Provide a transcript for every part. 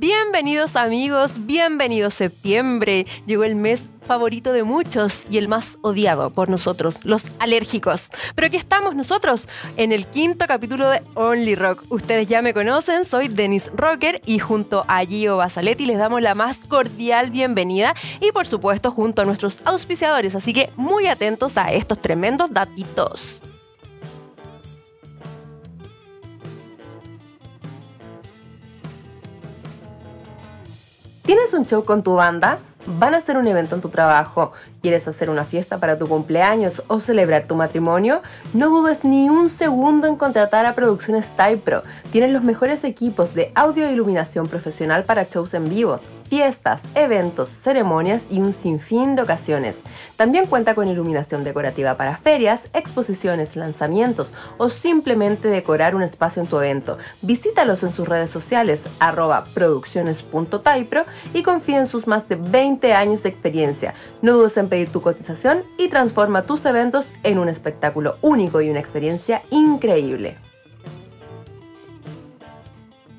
Bienvenidos amigos, bienvenido septiembre. Llegó el mes favorito de muchos y el más odiado por nosotros, los alérgicos. Pero aquí estamos nosotros en el quinto capítulo de Only Rock. Ustedes ya me conocen, soy Dennis Rocker y junto a Gio Basaletti les damos la más cordial bienvenida y por supuesto junto a nuestros auspiciadores, así que muy atentos a estos tremendos datitos. ¿Tienes un show con tu banda? ¿Van a hacer un evento en tu trabajo? ¿Quieres hacer una fiesta para tu cumpleaños o celebrar tu matrimonio? No dudes ni un segundo en contratar a Producciones Typro. Tienen los mejores equipos de audio e iluminación profesional para shows en vivo fiestas, eventos, ceremonias y un sinfín de ocasiones. También cuenta con iluminación decorativa para ferias, exposiciones, lanzamientos o simplemente decorar un espacio en tu evento. Visítalos en sus redes sociales arroba producciones.taipro y confía en sus más de 20 años de experiencia. No dudes en pedir tu cotización y transforma tus eventos en un espectáculo único y una experiencia increíble.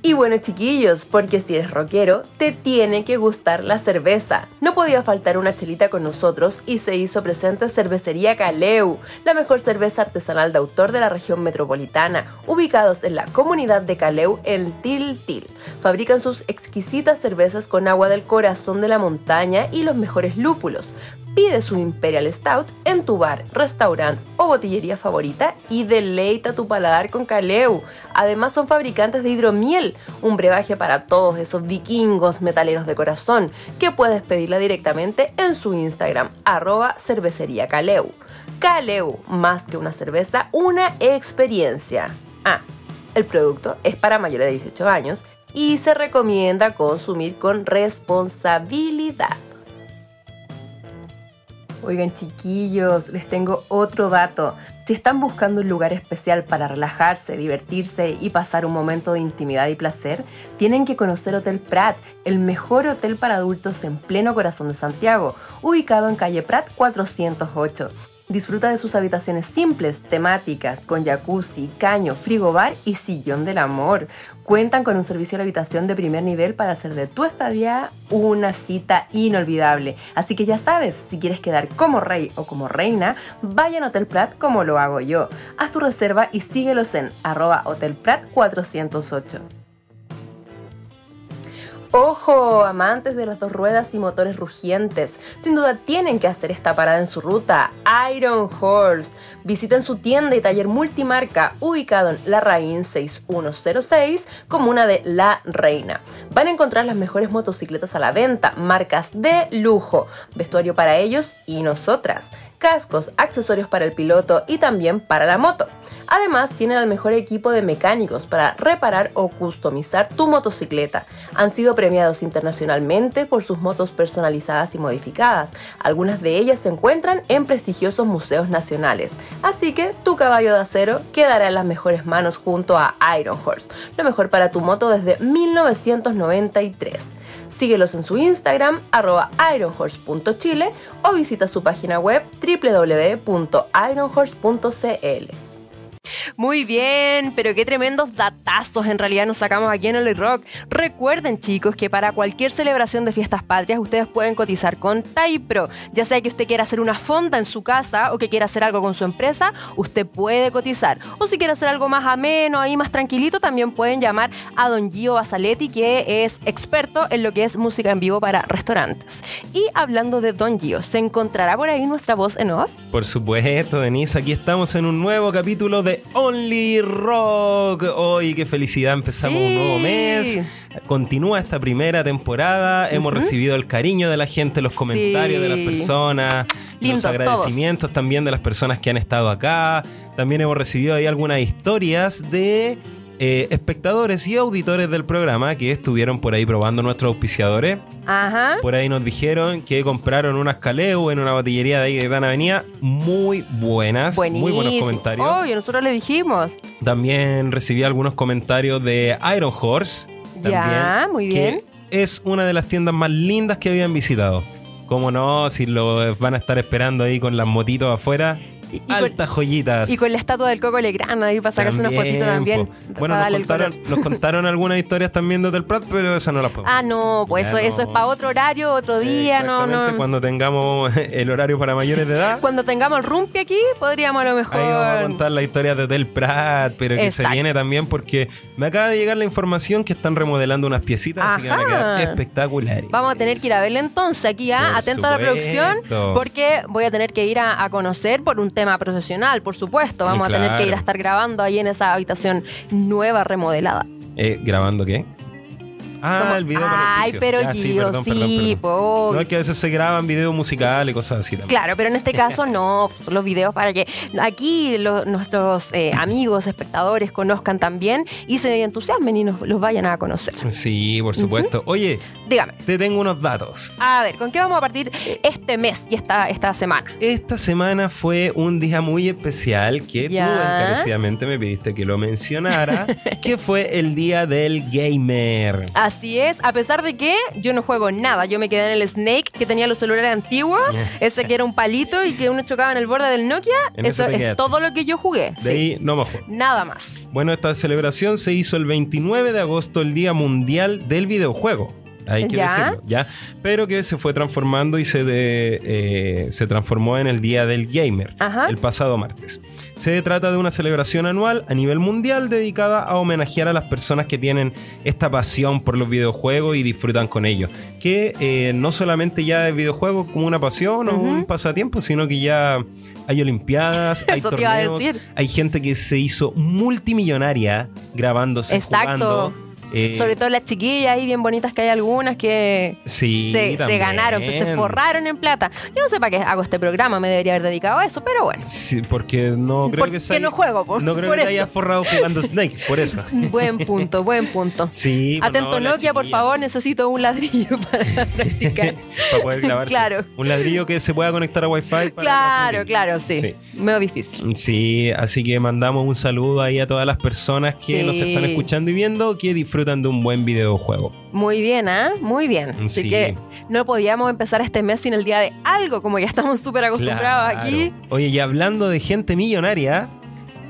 Y bueno chiquillos, porque si eres rockero, te tiene que gustar la cerveza. No podía faltar una chelita con nosotros y se hizo presente Cervecería Caleu, la mejor cerveza artesanal de autor de la región metropolitana, ubicados en la comunidad de Caleu en Tiltil. Fabrican sus exquisitas cervezas con agua del corazón de la montaña y los mejores lúpulos. Pide su Imperial Stout en tu bar, restaurante o botillería favorita y deleita tu paladar con Caleu. Además son fabricantes de hidromiel, un brebaje para todos esos vikingos metaleros de corazón, que puedes pedirla directamente en su Instagram, arroba cervecería. Caleu, más que una cerveza, una experiencia. Ah, el producto es para mayores de 18 años y se recomienda consumir con responsabilidad. Oigan chiquillos, les tengo otro dato. Si están buscando un lugar especial para relajarse, divertirse y pasar un momento de intimidad y placer, tienen que conocer Hotel Prat, el mejor hotel para adultos en pleno corazón de Santiago, ubicado en calle Prat 408. Disfruta de sus habitaciones simples, temáticas, con jacuzzi, caño, frigobar y sillón del amor. Cuentan con un servicio de habitación de primer nivel para hacer de tu estadía una cita inolvidable. Así que ya sabes, si quieres quedar como rey o como reina, vaya a Hotel Prat como lo hago yo. Haz tu reserva y síguelos en arroba Prat 408. Ojo, amantes de las dos ruedas y motores rugientes, sin duda tienen que hacer esta parada en su ruta, Iron Horse. Visiten su tienda y taller multimarca ubicado en La Raín 6106, comuna de La Reina. Van a encontrar las mejores motocicletas a la venta, marcas de lujo, vestuario para ellos y nosotras cascos, accesorios para el piloto y también para la moto. Además, tienen el mejor equipo de mecánicos para reparar o customizar tu motocicleta. Han sido premiados internacionalmente por sus motos personalizadas y modificadas. Algunas de ellas se encuentran en prestigiosos museos nacionales. Así que tu caballo de acero quedará en las mejores manos junto a Iron Horse, lo mejor para tu moto desde 1993. Síguelos en su Instagram, arroba ironhorse.chile o visita su página web www.ironhorse.cl. Muy bien, pero qué tremendos datazos en realidad nos sacamos aquí en el Rock. Recuerden chicos que para cualquier celebración de fiestas patrias ustedes pueden cotizar con Taipro. Ya sea que usted quiera hacer una fonda en su casa o que quiera hacer algo con su empresa, usted puede cotizar. O si quiere hacer algo más ameno, ahí más tranquilito, también pueden llamar a Don Gio Basaletti, que es experto en lo que es música en vivo para restaurantes. Y hablando de Don Gio, ¿se encontrará por ahí nuestra voz en off? Por supuesto, Denise, aquí estamos en un nuevo capítulo de Only Rock. Hoy, qué felicidad, empezamos un nuevo mes. Continúa esta primera temporada. Hemos recibido el cariño de la gente, los comentarios de las personas, los agradecimientos también de las personas que han estado acá. También hemos recibido ahí algunas historias de eh, espectadores y auditores del programa que estuvieron por ahí probando nuestros auspiciadores. Ajá. Por ahí nos dijeron que compraron unas Caleu en una botillería de ahí de Gran Avenida. Muy buenas, muy buenos comentarios. Obvio, nosotros le dijimos. También recibí algunos comentarios de Iron Horse. Ya, también, muy bien. Que es una de las tiendas más lindas que habían visitado. Cómo no, si lo van a estar esperando ahí con las motitos afuera. Y- y con- Altas joyitas. Y con la estatua del Coco Legrand ahí para sacarse una fotito también. po. Bueno, nos contaron, nos contaron algunas historias también de Hotel Prat, pero esas no las podemos. Ah, no, pues Ya eso, eso es para otro horario, otro día, no, no. Cuando tengamos el horario para mayores de edad. Cuando tengamos el rumpi aquí, podríamos a lo mejor. Ahí vamos a contar la historia de Hotel Prat, pero que Exacto. se viene también porque me acaba de llegar la información que están remodelando unas piecitas, así que van a Ajá. quedar espectaculares. Vamos a tener que ir a verla entonces aquí, ¿ah? Por atento a la producción, porque voy a tener que ir a, a conocer por un tema profesional, por supuesto. Vamos a tener que ir a estar grabando ahí en esa habitación nueva, remodelada. Eh, ¿Grabando qué? Ah, Como- el video para el Ay, auspicio. pero sí, Gio, perdón, perdón, sí, perdón. po. No, es que a veces se graban videos musicales y cosas así también. Claro, pero en este caso no, son los videos para que aquí lo- nuestros eh, amigos, espectadores conozcan también y se entusiasmen y nos los vayan a conocer. Sí, por supuesto. Oye, Dígame, te tengo unos datos. a ver, ¿con qué vamos a partir este mes y esta, esta semana? Esta semana fue un día muy especial que Ya. tú encarecidamente me pediste que lo mencionara, que fue el día del gamer. Así es, a pesar de que yo no juego nada, yo me quedé en el Snake que tenía los celulares antiguos, ese que era un palito y que uno chocaba en el borde del Nokia, En eso es quedaste. todo lo que yo jugué. De sí. ahí no me juego. Nada más. Bueno, esta celebración se hizo el 29 de agosto, el Día Mundial del Videojuego. Hay que Ya. decirlo, ¿ya? Pero que se fue transformando y se, de- eh, se transformó en el Día del Gamer, Ajá. el pasado martes. Se trata de una celebración anual a nivel mundial dedicada a homenajear a las personas que tienen esta pasión por los videojuegos y disfrutan con ellos. Que eh, no solamente ya es videojuego como una pasión o un pasatiempo, sino que ya hay olimpiadas, hay torneos, hay gente que se hizo multimillonaria grabándose, Exacto. jugando. Eh, Sobre todo las chiquillas ahí bien bonitas que hay algunas que sí, se, ganaron, que se forraron en plata. Yo no sé para qué hago este programa, me debería haber dedicado a eso, pero bueno. Sí, porque no creo Porque que se haya- no juego, por- no creo por que te eso. hayas forrado jugando Snake, por eso. Buen punto, buen punto. Sí, Atento Nokia, por favor, necesito un ladrillo para practicar. para poder grabarse. Claro. Un ladrillo que se pueda conectar a Wi-Fi. para claro, claro, sí. Sí. Medio difícil. Sí, así que mandamos un saludo ahí a todas las personas que Sí. nos están escuchando y viendo que disfrutan de un buen videojuego. Muy bien, ¿ah? Muy bien. Así Sí. que no podíamos empezar este mes sin el día de algo, como ya estamos súper acostumbrados Claro. aquí. Oye, y hablando de gente millonaria,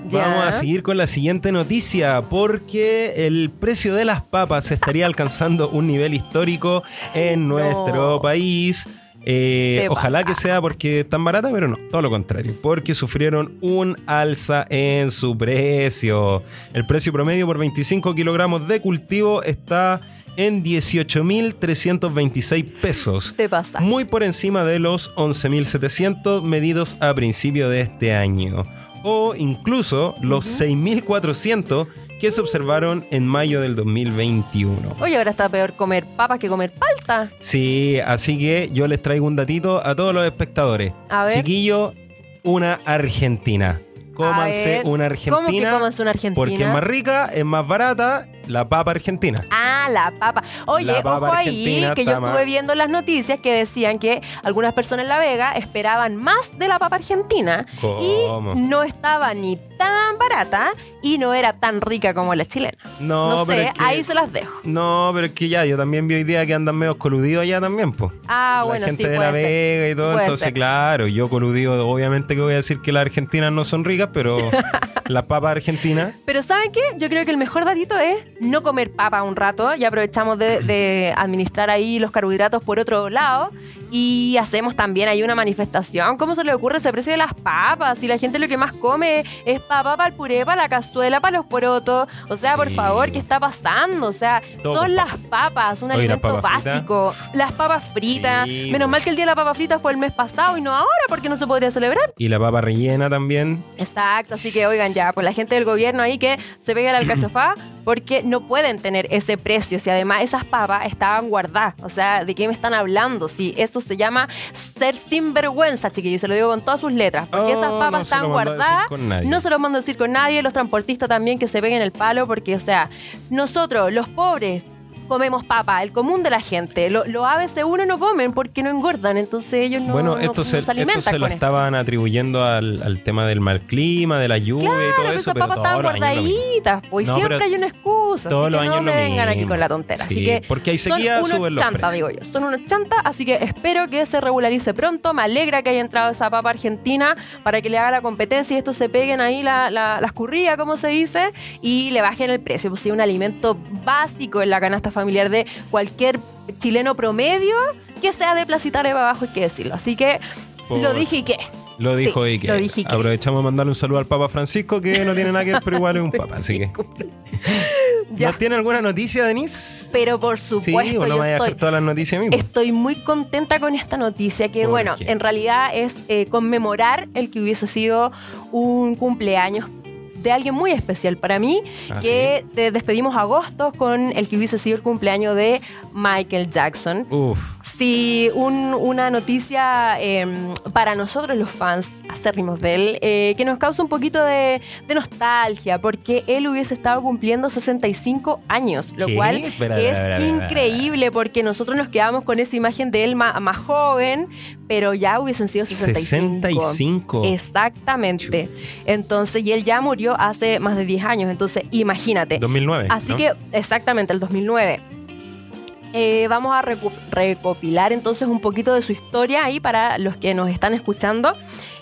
Ya. vamos a seguir con la siguiente noticia, porque el precio de las papas estaría alcanzando un nivel histórico en No. nuestro país. Eh, ojalá que sea porque tan barata, pero no, todo lo contrario, porque sufrieron un alza en su precio. El precio promedio por 25 kilogramos de cultivo está en 18.326 pesos. Te pasa. Muy por encima de los 11.700 medidos a principio de este año. O incluso los 6.400 que se observaron en mayo del 2021. Oye, ahora está peor comer papas que comer palta. Sí, así que yo les traigo un datito a todos los espectadores. A ver. Chiquillo, una argentina. Cómanse ver, una ¿cómo que argentina. cómanse una argentina? Porque es más rica, es más barata, la papa argentina. Ah, la papa. Oye, La papa ojo ahí, argentina que yo estuve viendo las noticias que decían que algunas personas en La Vega esperaban más de la papa argentina ¿Cómo? y no estaba ni tan barata y no era tan rica como la chilena. No, No, pero sé, es que- ahí se las dejo. No, pero es que ya, yo también vi hoy día que andan medio coludidos allá también, pues. Ah, la bueno, gente sí, de puede La ser. Vega y todo, Puede entonces ser. claro, yo coludido, obviamente que voy a decir que las argentinas no son ricas, pero las papas argentinas, Pero ¿saben qué? Yo creo que el mejor datito es no comer papa un rato y aprovechamos de, de administrar ahí los carbohidratos por otro lado y hacemos también ahí una manifestación. ¿Cómo se le ocurre ese precio de las papas? Si la gente lo que más come es papa para el puré, para la cazuela, para los porotos. O sea, por favor, ¿qué está pasando? O sea, Todo son las papas, un Oye, alimento básico. Las papas fritas. Sí, Menos po. mal que el día de la papa frita fue el mes pasado y no ahora porque no se podría celebrar. y la papa rellena también. Exacto, así que oigan ya, pues la gente del gobierno ahí que se pegue al cachofá, porque no pueden tener ese precio si además esas papas estaban guardadas. O sea, ¿de qué me están hablando? Si eso se llama ser sinvergüenza, chiquillos, se lo digo con todas sus letras. Porque esas Oh, papas no se están guardadas, con nadie. no se lo mando a decir con nadie, los transportistas también que se peguen el palo, porque, o sea, nosotros, los pobres, comemos papa, el común de la gente. Lo- Los ABC1 no comen porque no engordan, entonces ellos no, bueno, no- esto no se, alimentan esto se lo con esto. estaban atribuyendo al, al tema del mal clima, de la lluvia y todo Claro, eso, esas pero papas todos estaban los años pues No, siempre hay una excusa. todos así los que años no me vengan aquí con la tontera. Sí, así que porque hay sequía, son unos precios. digo yo. Son unos chantas, así que espero que se regularice pronto. Me alegra que haya entrado esa papa argentina para que le haga la competencia y esto se peguen ahí la, la, la escurrilla, como se dice, y le bajen el precio. Pues sí, un alimento básico en la canasta familiar de cualquier chileno promedio que sea de Placita Areva abajo, hay que decirlo. Así que Por- lo dije y qué. Lo dijo Sí, dije Ike. Aprovechamos de mandarle un saludo al Papa Francisco, que no tiene nada que ver, pero igual es un papa. Así que. Ya. ¿Nos tiene alguna noticia, Denise? Pero por Sí, supuesto, o no me a estoy, todas las noticias mismo. estoy muy contenta con esta noticia que, ¿Por bueno, qué? en realidad es eh, conmemorar el que hubiese sido un cumpleaños de alguien muy especial para mí, Ah, que te despedimos agosto con el que hubiese sido el cumpleaños de Michael Jackson. Uf. Sí, un- una noticia eh, para nosotros los fans acérrimos de él, eh, que nos causa un poquito de, de nostalgia, porque él hubiese estado cumpliendo 65 años, lo ¿Qué? cual Espera, es increíble, porque nosotros nos quedamos con esa imagen de él ma- más, joven, pero ya hubiesen sido 65. 65. Exactamente. Entonces, y él ya murió hace más de 10 años, entonces imagínate. 2009. Así ¿no? que, exactamente, el 2009. Eh, vamos a recopilar entonces un poquito de su historia ahí para los que nos están escuchando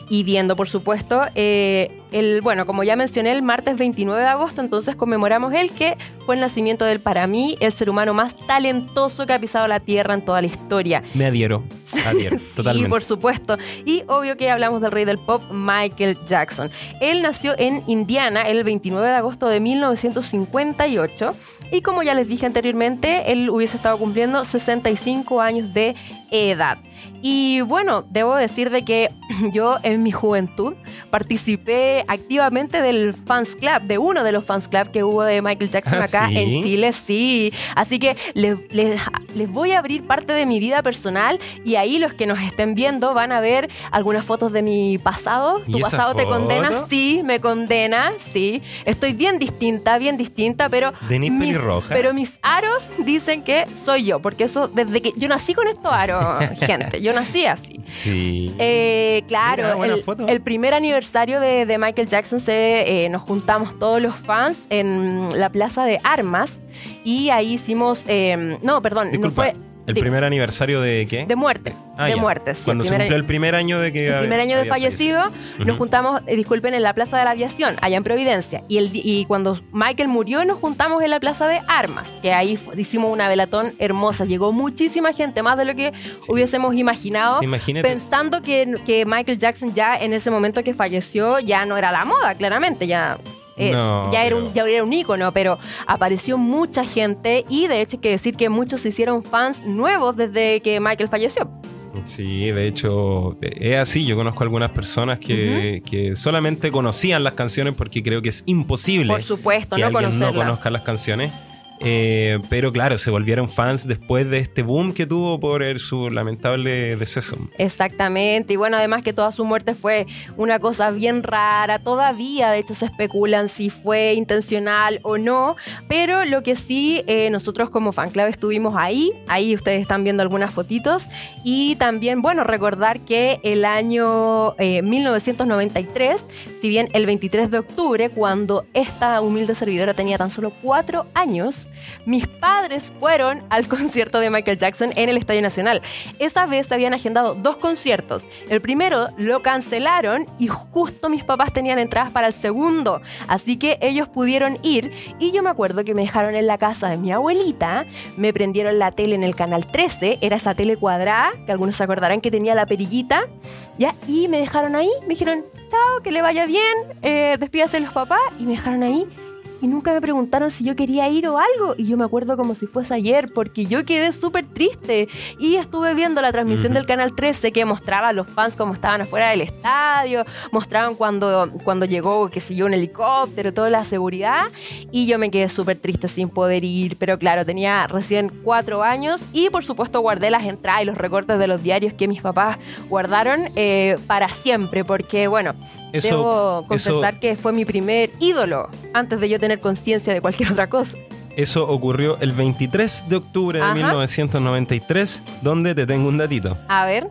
y viendo, por supuesto. Eh, el, bueno, como ya mencioné, el martes 29 de agosto, entonces conmemoramos el que fue el nacimiento del, para mí, el ser humano más talentoso que ha pisado la Tierra en toda la historia. Me adhiero. Adhiero, Sí, totalmente. por supuesto. Y obvio que hablamos del rey del pop, Michael Jackson. Él nació en Indiana el 29 de agosto de 1958 y como ya les dije anteriormente, él hubiese estado cumpliendo 65 años de edad. Y bueno, debo decir de que yo en mi juventud participé activamente del fans club, de uno de los fans club que hubo de Michael Jackson ¿Ah, acá sí? en Chile, sí. Así que les, les- les voy a abrir parte de mi vida personal y ahí los que nos estén viendo van a ver algunas fotos de mi pasado. ¿Y ¿Tu pasado te condena? Sí, me condena, sí. Estoy bien distinta, bien distinta, pero Denise mis, pero mis aros dicen que soy yo, porque eso desde que yo nací con estos aros, gente, yo nací así. Sí. Eh, claro, Mira, el, primer aniversario de, de Michael Jackson se, eh, nos juntamos todos los fans en la plaza de armas y ahí hicimos, eh, no, perdón, Disculpa, no fue ¿El primer aniversario de qué? de muerte, Ah, de ya. muerte, sí. Cuando se primer cumplió el primer año de que el primer año de fallecido, nos juntamos, eh, disculpen, en la Plaza de la Aviación, allá en Providencia. Y, el, y cuando Michael murió, nos juntamos en la Plaza de Armas, que ahí hicimos una velatón hermosa. Llegó muchísima gente, más de lo que hubiésemos imaginado. Imagínate. Pensando que, que Michael Jackson ya en ese momento que falleció ya no era la moda, claramente, ya... eh, No, ya, era un, ya era un ícono, pero apareció mucha gente y de hecho hay que decir que muchos se hicieron fans nuevos desde que Michael falleció. Sí, de hecho, es así. Yo conozco algunas personas que, que solamente conocían las canciones porque creo que es imposible Por supuesto, que no alguien no conocerla. conozca las canciones. Eh, pero claro, se volvieron fans después de este boom que tuvo por su lamentable deceso. Exactamente, y bueno, además que toda su muerte fue una cosa bien rara, todavía de hecho se especulan si fue intencional o no, pero lo que sí, eh, nosotros como fanclave estuvimos ahí, ahí ustedes están viendo algunas fotitos, y también, bueno, recordar que el año eh, 1993, si bien el 23 de octubre, cuando esta humilde servidora tenía tan solo cuatro años, mis padres fueron al concierto de Michael Jackson en el Estadio Nacional. Esa vez habían agendado dos conciertos. El primero lo cancelaron y justo mis papás tenían entradas para el segundo. Así que ellos pudieron ir y yo me acuerdo que me dejaron en la casa de mi abuelita, me prendieron la tele en el canal 13, era esa tele cuadrada, que algunos se acordarán que tenía la perillita, ¿ya? Y me dejaron ahí, me dijeron, chao, que le vaya bien, eh, despídase de los papás y me dejaron ahí y nunca me preguntaron si yo quería ir o algo. Y yo me acuerdo como si fuese ayer, porque yo quedé súper triste. Y estuve viendo la transmisión del Canal 13 que mostraba a los fans como estaban afuera del estadio, mostraban cuando, cuando llegó, qué sé yo, un helicóptero, toda la seguridad. Y yo me quedé súper triste sin poder ir. Pero claro, tenía recién cuatro años y por supuesto guardé las entradas y los recortes de los diarios que mis papás guardaron eh, para siempre, porque bueno, debo confesar que fue mi primer ídolo antes de yo tener conciencia de cualquier otra cosa. Eso ocurrió el 23 de octubre de 1993, donde te tengo un datito. A ver.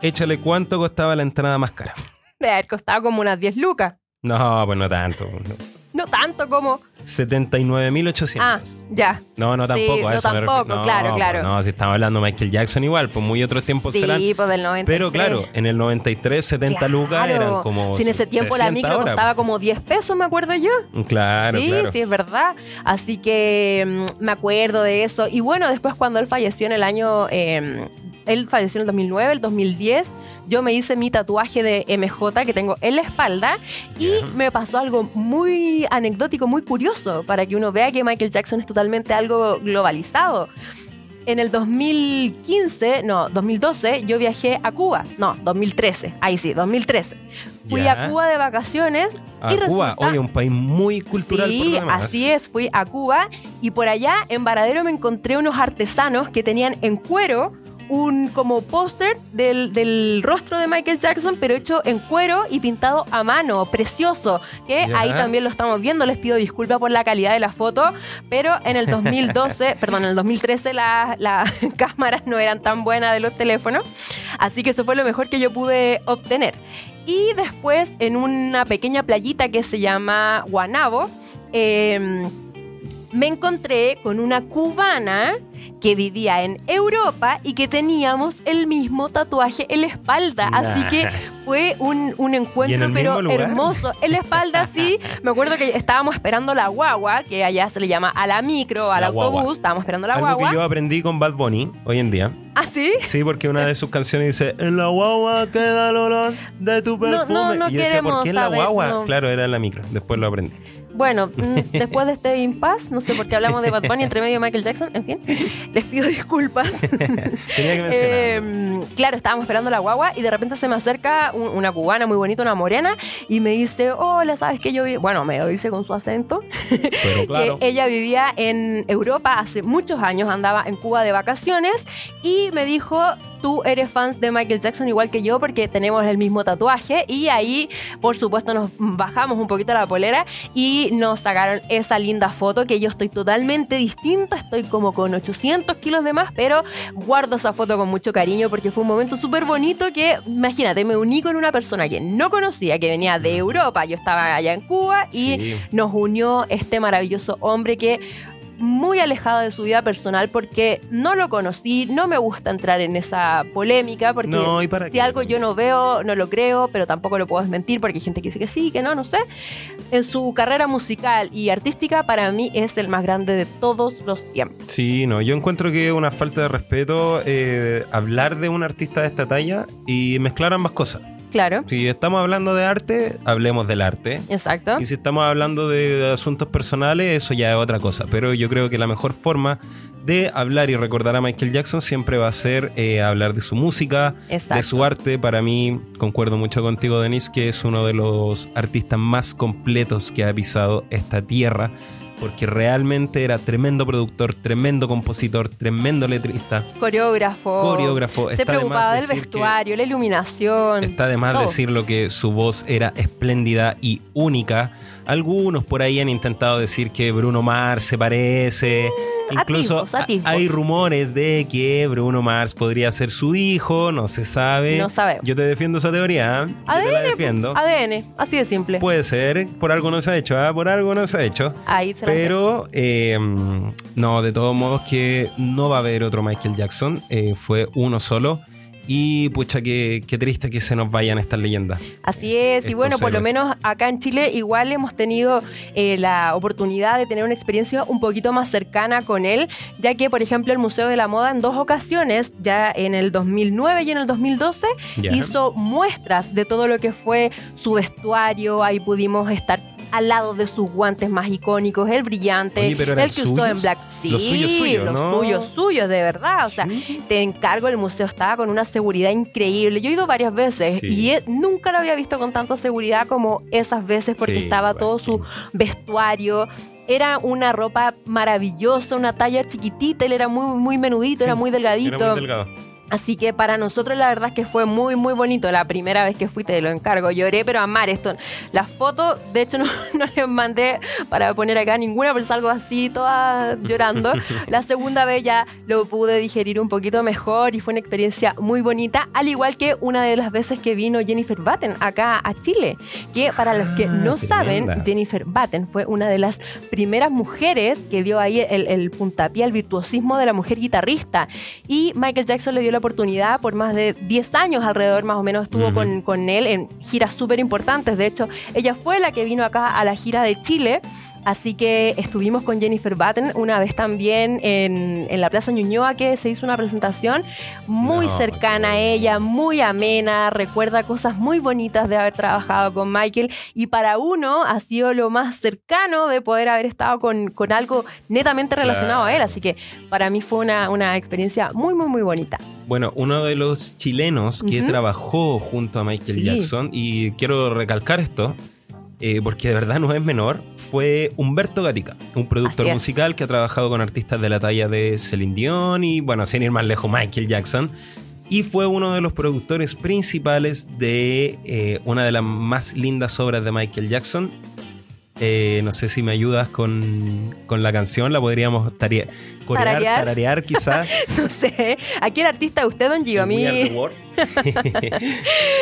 Échale cuánto costaba la entrada más cara. De haber costado como unas 10 lucas. No, pues no tanto. No tanto como 79.800. Ah, ya. No, no tampoco. no tampoco, claro, claro. No, si estamos hablando de Michael Jackson igual, pues muy otros tiempos sí, serán. pues del 93. Pero claro, en el 93, 70 lucas eran como. Si en ese tiempo la micro costaba como 10 pesos, me acuerdo yo. Claro, sí, claro. Sí, es verdad. Así que mm, me acuerdo de eso. Y bueno, después cuando él falleció en el año. Eh, él falleció en el 2009, el 2010 yo me hice mi tatuaje de MJ que tengo en la espalda y me pasó algo muy anecdótico, muy curioso, para que uno vea que Michael Jackson es totalmente algo globalizado. En el 2015, no, 2012, yo viajé a Cuba. No, 2013. Ahí sí, 2013. Fui a Cuba de vacaciones. A y Cuba, oye, un país muy cultural. Sí, así es. Fui a Cuba y por allá en Varadero me encontré unos artesanos que tenían en cuero un como póster del, rostro de Michael Jackson, pero hecho en cuero y pintado a mano, precioso. Que ahí también lo estamos viendo. Les pido disculpas por la calidad de la foto, pero en el 2012, perdón, en el 2013 las cámaras no eran tan buenas de los teléfonos. Así que eso fue lo mejor que yo pude obtener. Y después en una pequeña playita que se llama Guanabo, em, me encontré con una cubana que vivía en Europa y que teníamos el mismo tatuaje en la espalda. Así que fue un, encuentro, pero hermoso. En la espalda, sí. Me acuerdo que estábamos esperando la guagua, que allá se le llama a la micro, al autobús. Estábamos esperando la Algo guagua. que yo aprendí con Bad Bunny hoy en día. ¿Ah, sí? Sí, porque una de sus canciones dice: En la guagua queda el olor de tu perfume. No, no, no y yo decía, ¿por qué en la guagua? Claro, era en la micro. Después lo aprendí. Bueno, mm, después de este impasse, no sé por qué hablamos de Bad Bunny entre medio de Michael Jackson, en fin, les pido disculpas. Tenía que mencionar. Eh, claro, estábamos esperando la guagua y de repente se me acerca una cubana muy bonita, una morena, y me dice, hola, ¿sabes qué yo vi? Bueno, me lo dice con su acento. Pero claro. ella vivía en Europa hace muchos años, andaba en Cuba de vacaciones y me dijo, tú eres fan de Michael Jackson igual que yo porque tenemos el mismo tatuaje y ahí por supuesto nos bajamos un poquito la polera y nos sacaron esa linda foto que yo estoy totalmente distinta, estoy como con 800 kilos de más, pero guardo esa foto con mucho cariño porque fue un momento súper bonito que, imagínate, me uní con una persona que no conocía, que venía de Europa, yo estaba allá en Cuba y nos unió este maravilloso hombre que muy alejado de su vida personal porque no lo conocí, no me gusta entrar en esa polémica porque si algo yo no veo, no lo creo, pero tampoco lo puedo desmentir porque hay gente que dice que sí, que no, no sé. En su carrera musical y artística para mí es el más grande de todos los tiempos. Sí, no, yo encuentro que es una falta de respeto eh, hablar de un artista de esta talla y mezclar ambas cosas. Claro. Si estamos hablando de arte, hablemos del arte. Exacto. Y si estamos hablando de asuntos personales, eso ya es otra cosa. Pero yo creo que la mejor forma de hablar y recordar a Michael Jackson siempre va a ser eh, hablar de su música, de su arte. Para mí, concuerdo mucho contigo, Denise, que es uno de los artistas más completos que ha pisado esta tierra porque realmente era tremendo productor, tremendo compositor, tremendo letrista. Coreógrafo. Coreógrafo. Se preocupaba del vestuario, la iluminación. Está de más decirlo que su voz era espléndida y única. Algunos por ahí han intentado decir que Bruno Mars se parece. Incluso hay rumores de que Bruno Mars podría ser su hijo, no se sabe. No sabemos. Yo te defiendo esa teoría. ADN, te la defiendo. ADN, así de simple. Puede ser, por algo no se ha hecho, ¿ah? por algo no se ha hecho. Ahí se Pero, eh, no, de todos modos que no va a haber otro Michael Jackson, eh, fue uno solo. Y pucha, qué, qué, triste que se nos vayan estas leyendas. Así es, y bueno, por lo menos acá en Chile igual hemos tenido eh, la oportunidad de tener una experiencia un poquito más cercana con él, ya que por ejemplo el Museo de la Moda en dos ocasiones, ya en el 2009 y en el 2012, hizo muestras de todo lo que fue su vestuario, ahí pudimos estar al lado de sus guantes más icónicos, el brillante, Oye, pero el que usó en suyos. Black. Sí, Los suyos suyos, los ¿no? suyos suyos, de verdad. O sea, te encargo, el museo estaba con una seguridad increíble. Yo he ido varias veces Sí. y he- nunca lo había visto con tanta seguridad como esas veces porque Sí, estaba bueno, todo su vestuario. Era una ropa maravillosa, una talla chiquitita, él era muy, muy menudito, Sí, era muy delgadito. Era muy delgado. Así que para nosotros la verdad es que fue muy, muy bonito. La primera vez que fui te lo encargo. Lloré, pero a mar esto. Las fotos, de hecho, no, no les mandé para poner acá ninguna, pero salgo así, toda llorando. La segunda vez ya lo pude digerir un poquito mejor y fue una experiencia muy bonita. Al igual que una de las veces que vino Jennifer Batten acá a Chile. Que para los que Ah, no saben, Jennifer Batten fue una de las primeras mujeres que dio ahí el, el puntapié al virtuosismo de la mujer guitarrista. Y Michael Jackson le dio la oportunidad por más de 10 años alrededor, más o menos, estuvo con, con él en giras súper importantes. De hecho, ella fue la que vino acá a la gira de Chile. Así que estuvimos con Jennifer Batten una vez también en, en la Plaza Ñuñoa que se hizo una presentación muy No, cercana a qué ella, muy amena, recuerda cosas muy bonitas de haber trabajado con Michael y para uno ha sido lo más cercano de poder haber estado con, con algo netamente relacionado a él. Claro. Así que para mí fue una, una experiencia muy, muy, muy bonita. Bueno, uno de los chilenos que trabajó junto a Michael Sí. Jackson, y quiero recalcar esto, eh, porque de verdad no es menor, fue Humberto Gatica, un productor musical que ha trabajado con artistas de la talla de Celine Dion y, bueno, sin ir más lejos, Michael Jackson. Y fue uno de los productores principales de eh, una de las más lindas obras de Michael Jackson. Eh, no sé si me ayudas con, con la canción, la podríamos tarea- corear, Tararear. tararear quizás. No sé, aquí el artista usted, don Gio, a mí...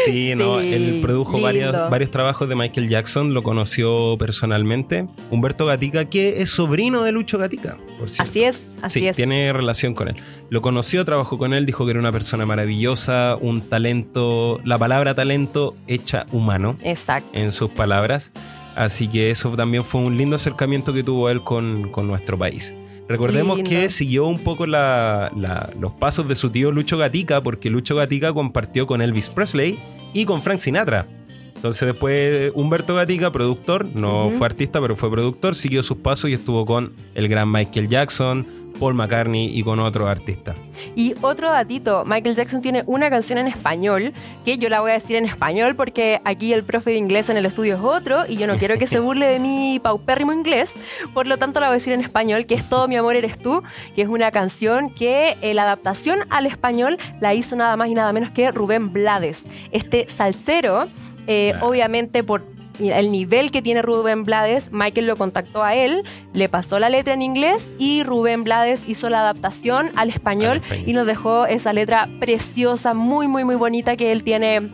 Sí, no, Sí, él produjo varios, varios trabajos de Michael Jackson, lo conoció personalmente. Humberto Gatica, que es sobrino de Lucho Gatica, por cierto. Así es, así sí, es. tiene relación con él. Lo conoció, trabajó con él, dijo que era una persona maravillosa, un talento, la palabra talento hecha humano, Exacto. en sus palabras. Así que eso también fue un lindo acercamiento que tuvo él con, con nuestro país. Recordemos Lindo. que siguió un poco la- la- los pasos de su tío Lucho Gatica, porque Lucho Gatica compartió con Elvis Presley y con Frank Sinatra. Entonces después Humberto Gatica, productor, no fue artista, pero fue productor, siguió sus pasos y estuvo con el gran Michael Jackson, Paul McCartney y con otros artistas. Y otro datito, Michael Jackson tiene una canción en español, que yo la voy a decir en español porque aquí el profe de inglés en el estudio es otro y yo no quiero que se burle de mi paupérrimo inglés, por lo tanto la voy a decir en español, que es Todo mi amor eres tú, que es una canción que eh, la adaptación al español la hizo nada más y nada menos que Rubén Blades, este salsero, eh, obviamente por el nivel que tiene Rubén Blades, Michael lo contactó a él, le pasó la letra en inglés y Rubén Blades hizo la adaptación al español, Al español. y nos dejó esa letra preciosa, muy, muy, muy bonita que él tiene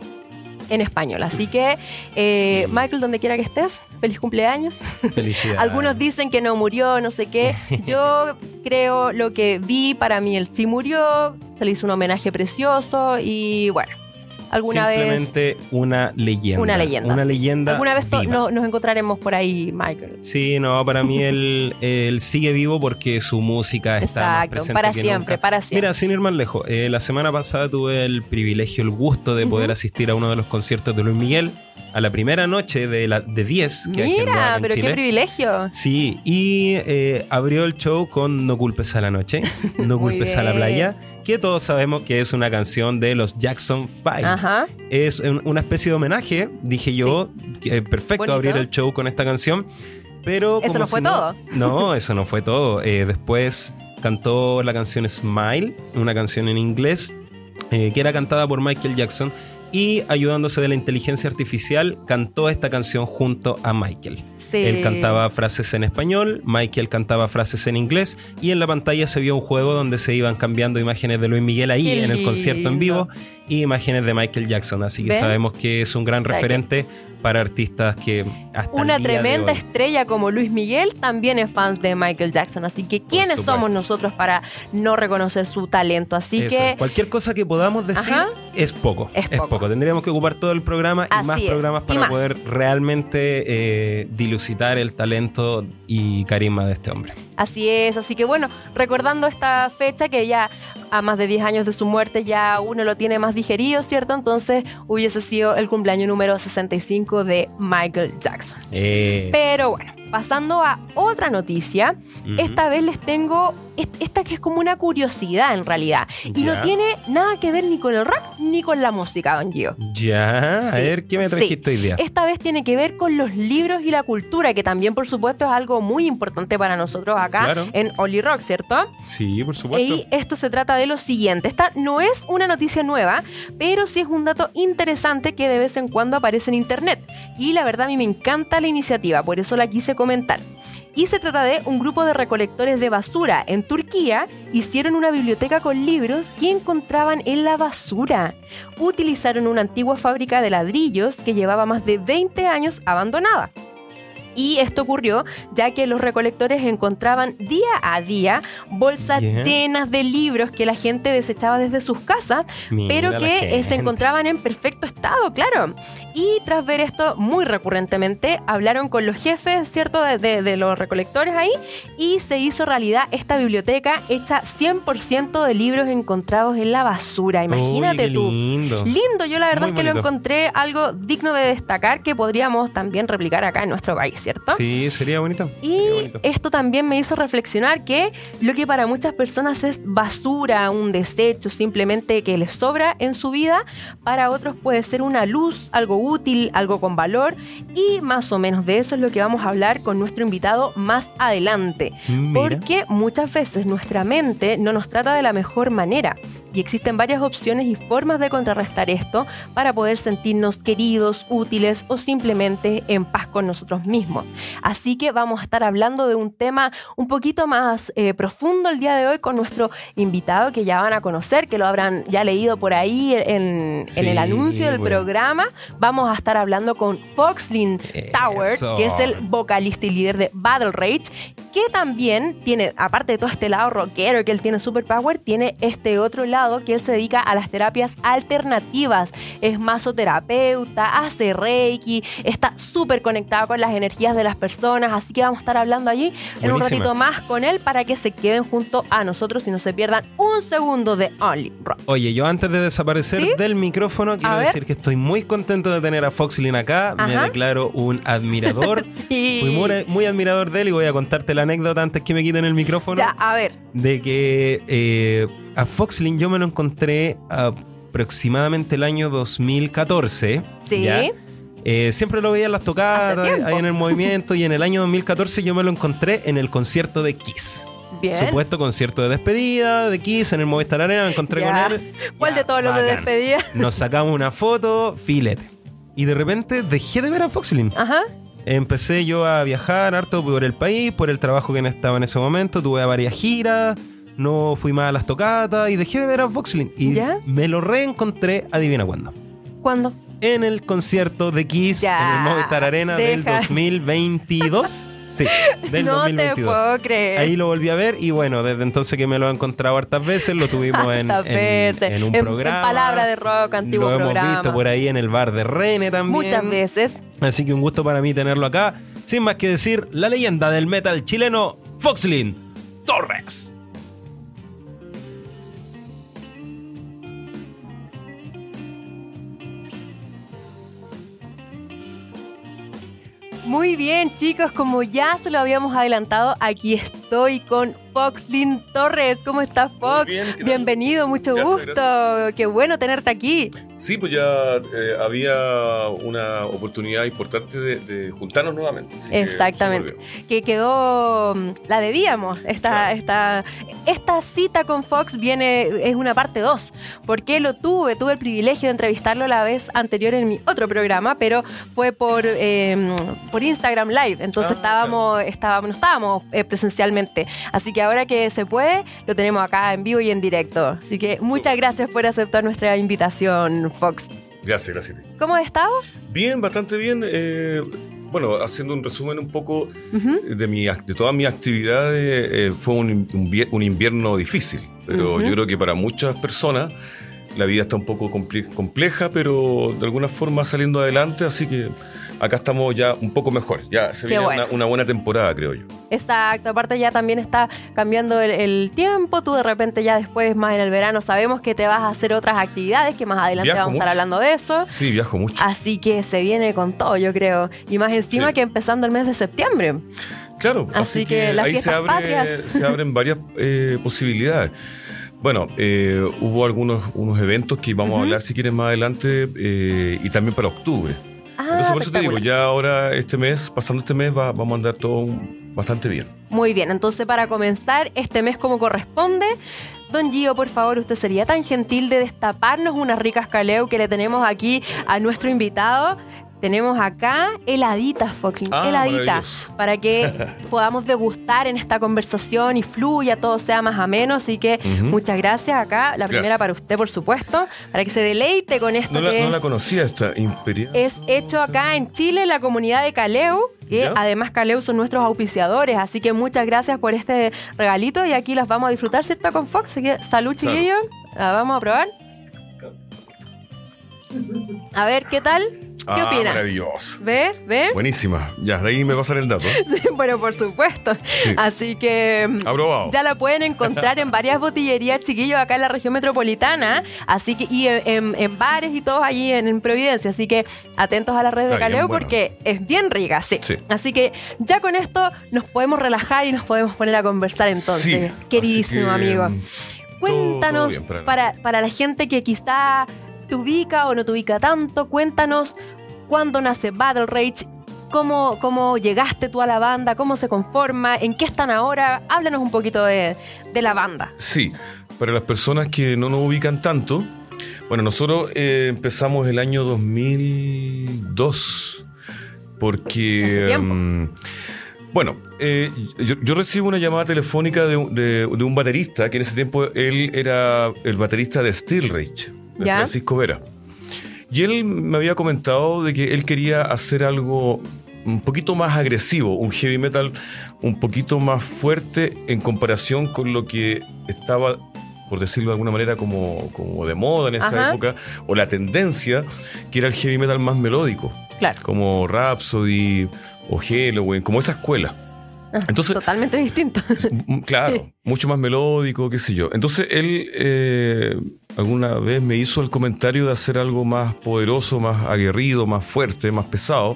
en español. Así que, eh, Sí. Michael, donde quiera que estés, feliz cumpleaños. Felicidades. Algunos dicen que no murió, no sé qué. Yo creo lo que vi, para mí él sí murió, se le hizo un homenaje precioso y bueno, alguna vez... Simplemente una leyenda. Una leyenda, Una leyenda. Alguna vez to- viva. no- nos encontraremos por ahí, Michael. Sí, no, para mí él, él sigue vivo porque su música está más Exacto, presente para que siempre, nunca. para siempre. Mira, sin ir más lejos, eh, la semana pasada tuve el privilegio, el gusto de poder asistir a uno de los conciertos de Luis Miguel a la primera noche de, la, de 10 que Mira, en pero qué privilegio. Sí, y eh, abrió el show con No culpes a la noche, No culpes a la playa, que todos sabemos que es una canción de los Jackson 5 Ajá. es un- una especie de homenaje, dije yo, que, eh, perfecto Bonito. abrir el show con esta canción, pero Eso como no si fue todo. No, eso no fue todo. Eh, después cantó la canción Smile, una canción en inglés eh, que era cantada por Michael Jackson y ayudándose de la inteligencia artificial cantó esta canción junto a Michael. Sí. Él cantaba frases en español, Michael cantaba frases en inglés y en la pantalla se vio un juego donde se iban cambiando imágenes de Luis Miguel ahí Qué en el concierto en vivo y imágenes de Michael Jackson. Así que ¿Ven? sabemos que es un gran referente para artistas que hasta Una el día de tremenda hoy- estrella como Luis Miguel también es fan de Michael Jackson. Así que, ¿quiénes somos nosotros para no reconocer su talento? Así Eso, que, cualquier cosa que podamos decir es poco. Es Es poco. poco. Tendríamos que ocupar todo el programa y Así más programas para más. poder realmente eh, dilucidar el talento y carisma de este hombre. Así es, así que bueno, recordando esta fecha que ya a más de 10 años de su muerte ya uno lo tiene más digerido, ¿cierto? Entonces hubiese sido el cumpleaños número 65 de Michael Jackson. Pero bueno, pasando a otra noticia, esta vez les tengo esta que es como una curiosidad en realidad. Y no tiene nada que ver ni con el rap ni con la música, don Gio. Ya, a ver, ¿qué me trajiste hoy día? Esta vez tiene que ver con los libros y la cultura, que también, por supuesto, es algo muy importante para nosotros acá en Oli Rock, ¿cierto? Sí, por supuesto. Y esto se trata de lo siguiente. Esta no es una noticia nueva, pero sí es un dato interesante que de vez en cuando aparece en internet. Y la verdad a mí me encanta la iniciativa, por eso la quise comentar. Y se trata de un grupo de recolectores de basura en Turquía hicieron una biblioteca con libros que encontraban en la basura. Utilizaron una antigua fábrica de ladrillos que llevaba más de 20 años abandonada. Y esto ocurrió ya que los recolectores encontraban día a día bolsas llenas de libros que la gente desechaba desde sus casas, pero que eh, se encontraban en perfecto estado, claro. Y tras ver esto muy recurrentemente, hablaron con los jefes, ¿cierto?, de, los recolectores ahí, y se hizo realidad esta biblioteca hecha 100% de libros encontrados en la basura. Imagínate tú. Lindo. Lindo, yo la verdad es que lo encontré algo digno de destacar que podríamos también replicar acá en nuestro país. ¿cierto? Sí, sería bonito. Y esto también me hizo reflexionar que lo que para muchas personas es basura, un desecho, simplemente que les sobra en su vida, para otros puede ser una luz, algo útil, algo con valor. Y más o menos de eso es lo que vamos a hablar con nuestro invitado más adelante. Porque muchas veces nuestra mente no nos trata de la mejor manera y existen varias opciones y formas de contrarrestar esto para poder sentirnos queridos, útiles o simplemente en paz con nosotros mismos. Así que vamos a estar hablando de un tema un poquito más eh, profundo el día de hoy con nuestro invitado que ya van a conocer, que lo habrán ya leído por ahí en, el anuncio del programa. Vamos a estar hablando con Foxlin Tower, que es el vocalista y líder de Battle Rage, que también tiene, aparte de todo este lado rockero que él tiene superpower, tiene este otro lado que él se dedica a las terapias alternativas. Es masoterapeuta, hace reiki, está súper conectado con las energías de las personas. Así que vamos a estar hablando allí en un ratito más con él para que se queden junto a nosotros y no se pierdan un segundo de Only Rock. Oye, yo antes de desaparecer del micrófono, quiero decir que estoy muy contento de tener a Foxlin acá. Me declaro un admirador. Fui muy, admirador de él y voy a contarte la anécdota antes que me quiten el micrófono. Ya, a ver. De que eh, a Foxlin yo me lo encontré aproximadamente el año 2014. Sí. Eh, siempre lo veía en las tocadas, ahí en el movimiento, y en el año 2014 yo me lo encontré en el concierto de Kiss. Bien. Supuesto concierto de despedida de Kiss en el Movistar Arena, me encontré con él. ¿Cuál de todos los de despedida? Nos sacamos una foto, filete. Y de repente dejé de ver a Foxlin. Ajá. Empecé yo a viajar harto por el país, por el trabajo que estaba en ese momento, tuve varias giras no fui más a las tocatas y dejé de ver a Voxlin. Y me lo reencontré, adivina cuándo. ¿Cuándo? En el concierto de Kiss en el Movistar Arena del 2022. Sí, del no te puedo creer. Ahí lo volví a ver y bueno, desde entonces que me lo he encontrado hartas veces, lo tuvimos en, en, un programa. En palabra de rock, antiguo lo programa. hemos visto por ahí en el bar de Rene también. Muchas veces. Así que un gusto para mí tenerlo acá. Sin más que decir, la leyenda del metal chileno, Foxlin Torres. Muy bien, chicos, como ya se lo habíamos adelantado, aquí estoy con Foxlin Torres. ¿Cómo estás, Fox? Bienvenido, mucho gusto. Qué bueno tenerte aquí. Sí, pues ya eh, había una oportunidad importante de, juntarnos nuevamente. Exactamente. Que, quedó, mm, la debíamos. Esta, esta, esta cita con Fox viene, es una parte 2. Porque lo tuve, tuve el privilegio de entrevistarlo la vez anterior en mi otro programa, pero fue por, em, por Instagram Live. Entonces ah, estábamos, estábamos, no estábamos eh, presencialmente. Así que ahora que se puede, lo tenemos acá en vivo y en directo. Así que muchas gracias por aceptar nuestra invitación, Fox. Gracias, gracias. ¿Cómo has estado? Bien, bastante bien. Eh, bueno, haciendo un resumen un poco de, mi, de todas mis actividades, eh, fue un, invierno difícil, pero yo creo que para muchas personas la vida está un poco compleja, pero de alguna forma saliendo adelante, así que acá estamos ya un poco mejor. Ya se viene una, buena temporada, creo yo. Exacto, aparte ya también está cambiando el, tiempo, tú de repente ya después, más en el verano, sabemos que te vas a hacer otras actividades, que más adelante vamos a estar hablando de eso. Sí, viajo mucho. Así que se viene con todo, yo creo. Y más encima que empezando el mes de septiembre. Claro, así, que, ahí se, se, abren varias eh, posibilidades. Bueno, eh, hubo algunos unos eventos que vamos a hablar si quieren más adelante eh, y también para octubre. Ah, Entonces por eso te digo, ya ahora este mes, pasando este mes, vamos a andar todo bastante bien. Muy bien, entonces para comenzar este mes como corresponde, Don Gio, por favor, usted sería tan gentil de destaparnos unas ricas caleu que le tenemos aquí a nuestro invitado tenemos acá heladitas, fucking, ah, heladitas, para que podamos degustar en esta conversación y fluya, todo sea más ameno. Así que muchas gracias acá. La primera para usted, por supuesto, para que se deleite con esto. No, que la, no la conocía esta imperial. Es hecho acá en Chile, en la comunidad de Caleu, que además Caleu son nuestros auspiciadores. Así que muchas gracias por este regalito y aquí las vamos a disfrutar, ¿cierto? Con Fox. Así que salud, chiquillos. vamos a probar. A ver, ¿qué tal? ¿Qué ah, opina? Maravilloso. ¿Ves? ¿Ves? Buenísima. Ya, de ahí me a el dato. bueno, por supuesto. Así que. Mm, Aprobado. Ya la pueden encontrar en varias botillerías, chiquillos, acá en la región metropolitana. Así que, y en, bares y todos allí en, Providencia. Así que atentos a la red de Caleo porque es bien rica, sí. Así que ya con esto nos podemos relajar y nos podemos poner a conversar entonces. Queridísimo amigo. Cuéntanos para, para la gente que quizá te ubica o no te ubica tanto. Cuéntanos cuándo nace Battle Rage, cómo, cómo llegaste tú a la banda, cómo se conforma, en qué están ahora. Háblanos un poquito de, la banda. Sí, para las personas que no nos ubican tanto, bueno, nosotros eh, empezamos el año 2002 porque... Mm, bueno, eh, yo, recibo una llamada telefónica de, un baterista, que en ese tiempo él era el baterista de Steel Rage. Francisco Vera. Y él me había comentado de que él quería hacer algo un poquito más agresivo, un heavy metal un poquito más fuerte en comparación con lo que estaba, por decirlo de alguna manera, como, como de moda en esa época, o la tendencia, que era el heavy metal más melódico. Claro. Como Rhapsody o Halloween, como esa escuela. Entonces, Totalmente distinto. Claro, mucho más melódico, qué sé yo. Entonces él eh, alguna vez me hizo el comentario de hacer algo más poderoso, más aguerrido, más fuerte, más pesado.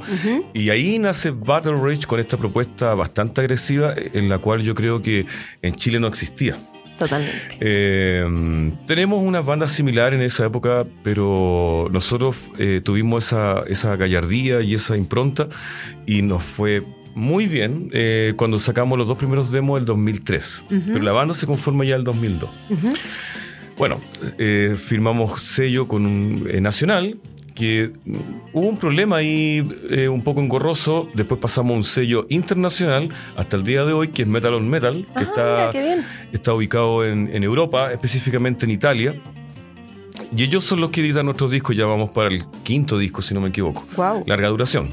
Y ahí nace Battle Rage con esta propuesta bastante agresiva en la cual yo creo que en Chile no existía. Totalmente. Eh, tenemos una banda similar en esa época, pero nosotros eh, tuvimos esa, esa gallardía y esa impronta y nos fue muy bien eh, cuando sacamos los dos primeros demos del 2003, pero la banda se conforma ya el 2002. Bueno, eh, firmamos sello con un eh, nacional que hubo un problema ahí un poco engorroso. Después pasamos a un sello internacional hasta el día de hoy, que es Metal on Metal, que está, está ubicado en, Europa, específicamente en Italia. Y ellos son los que editan nuestros discos, ya vamos para el quinto disco, si no me equivoco. Larga duración.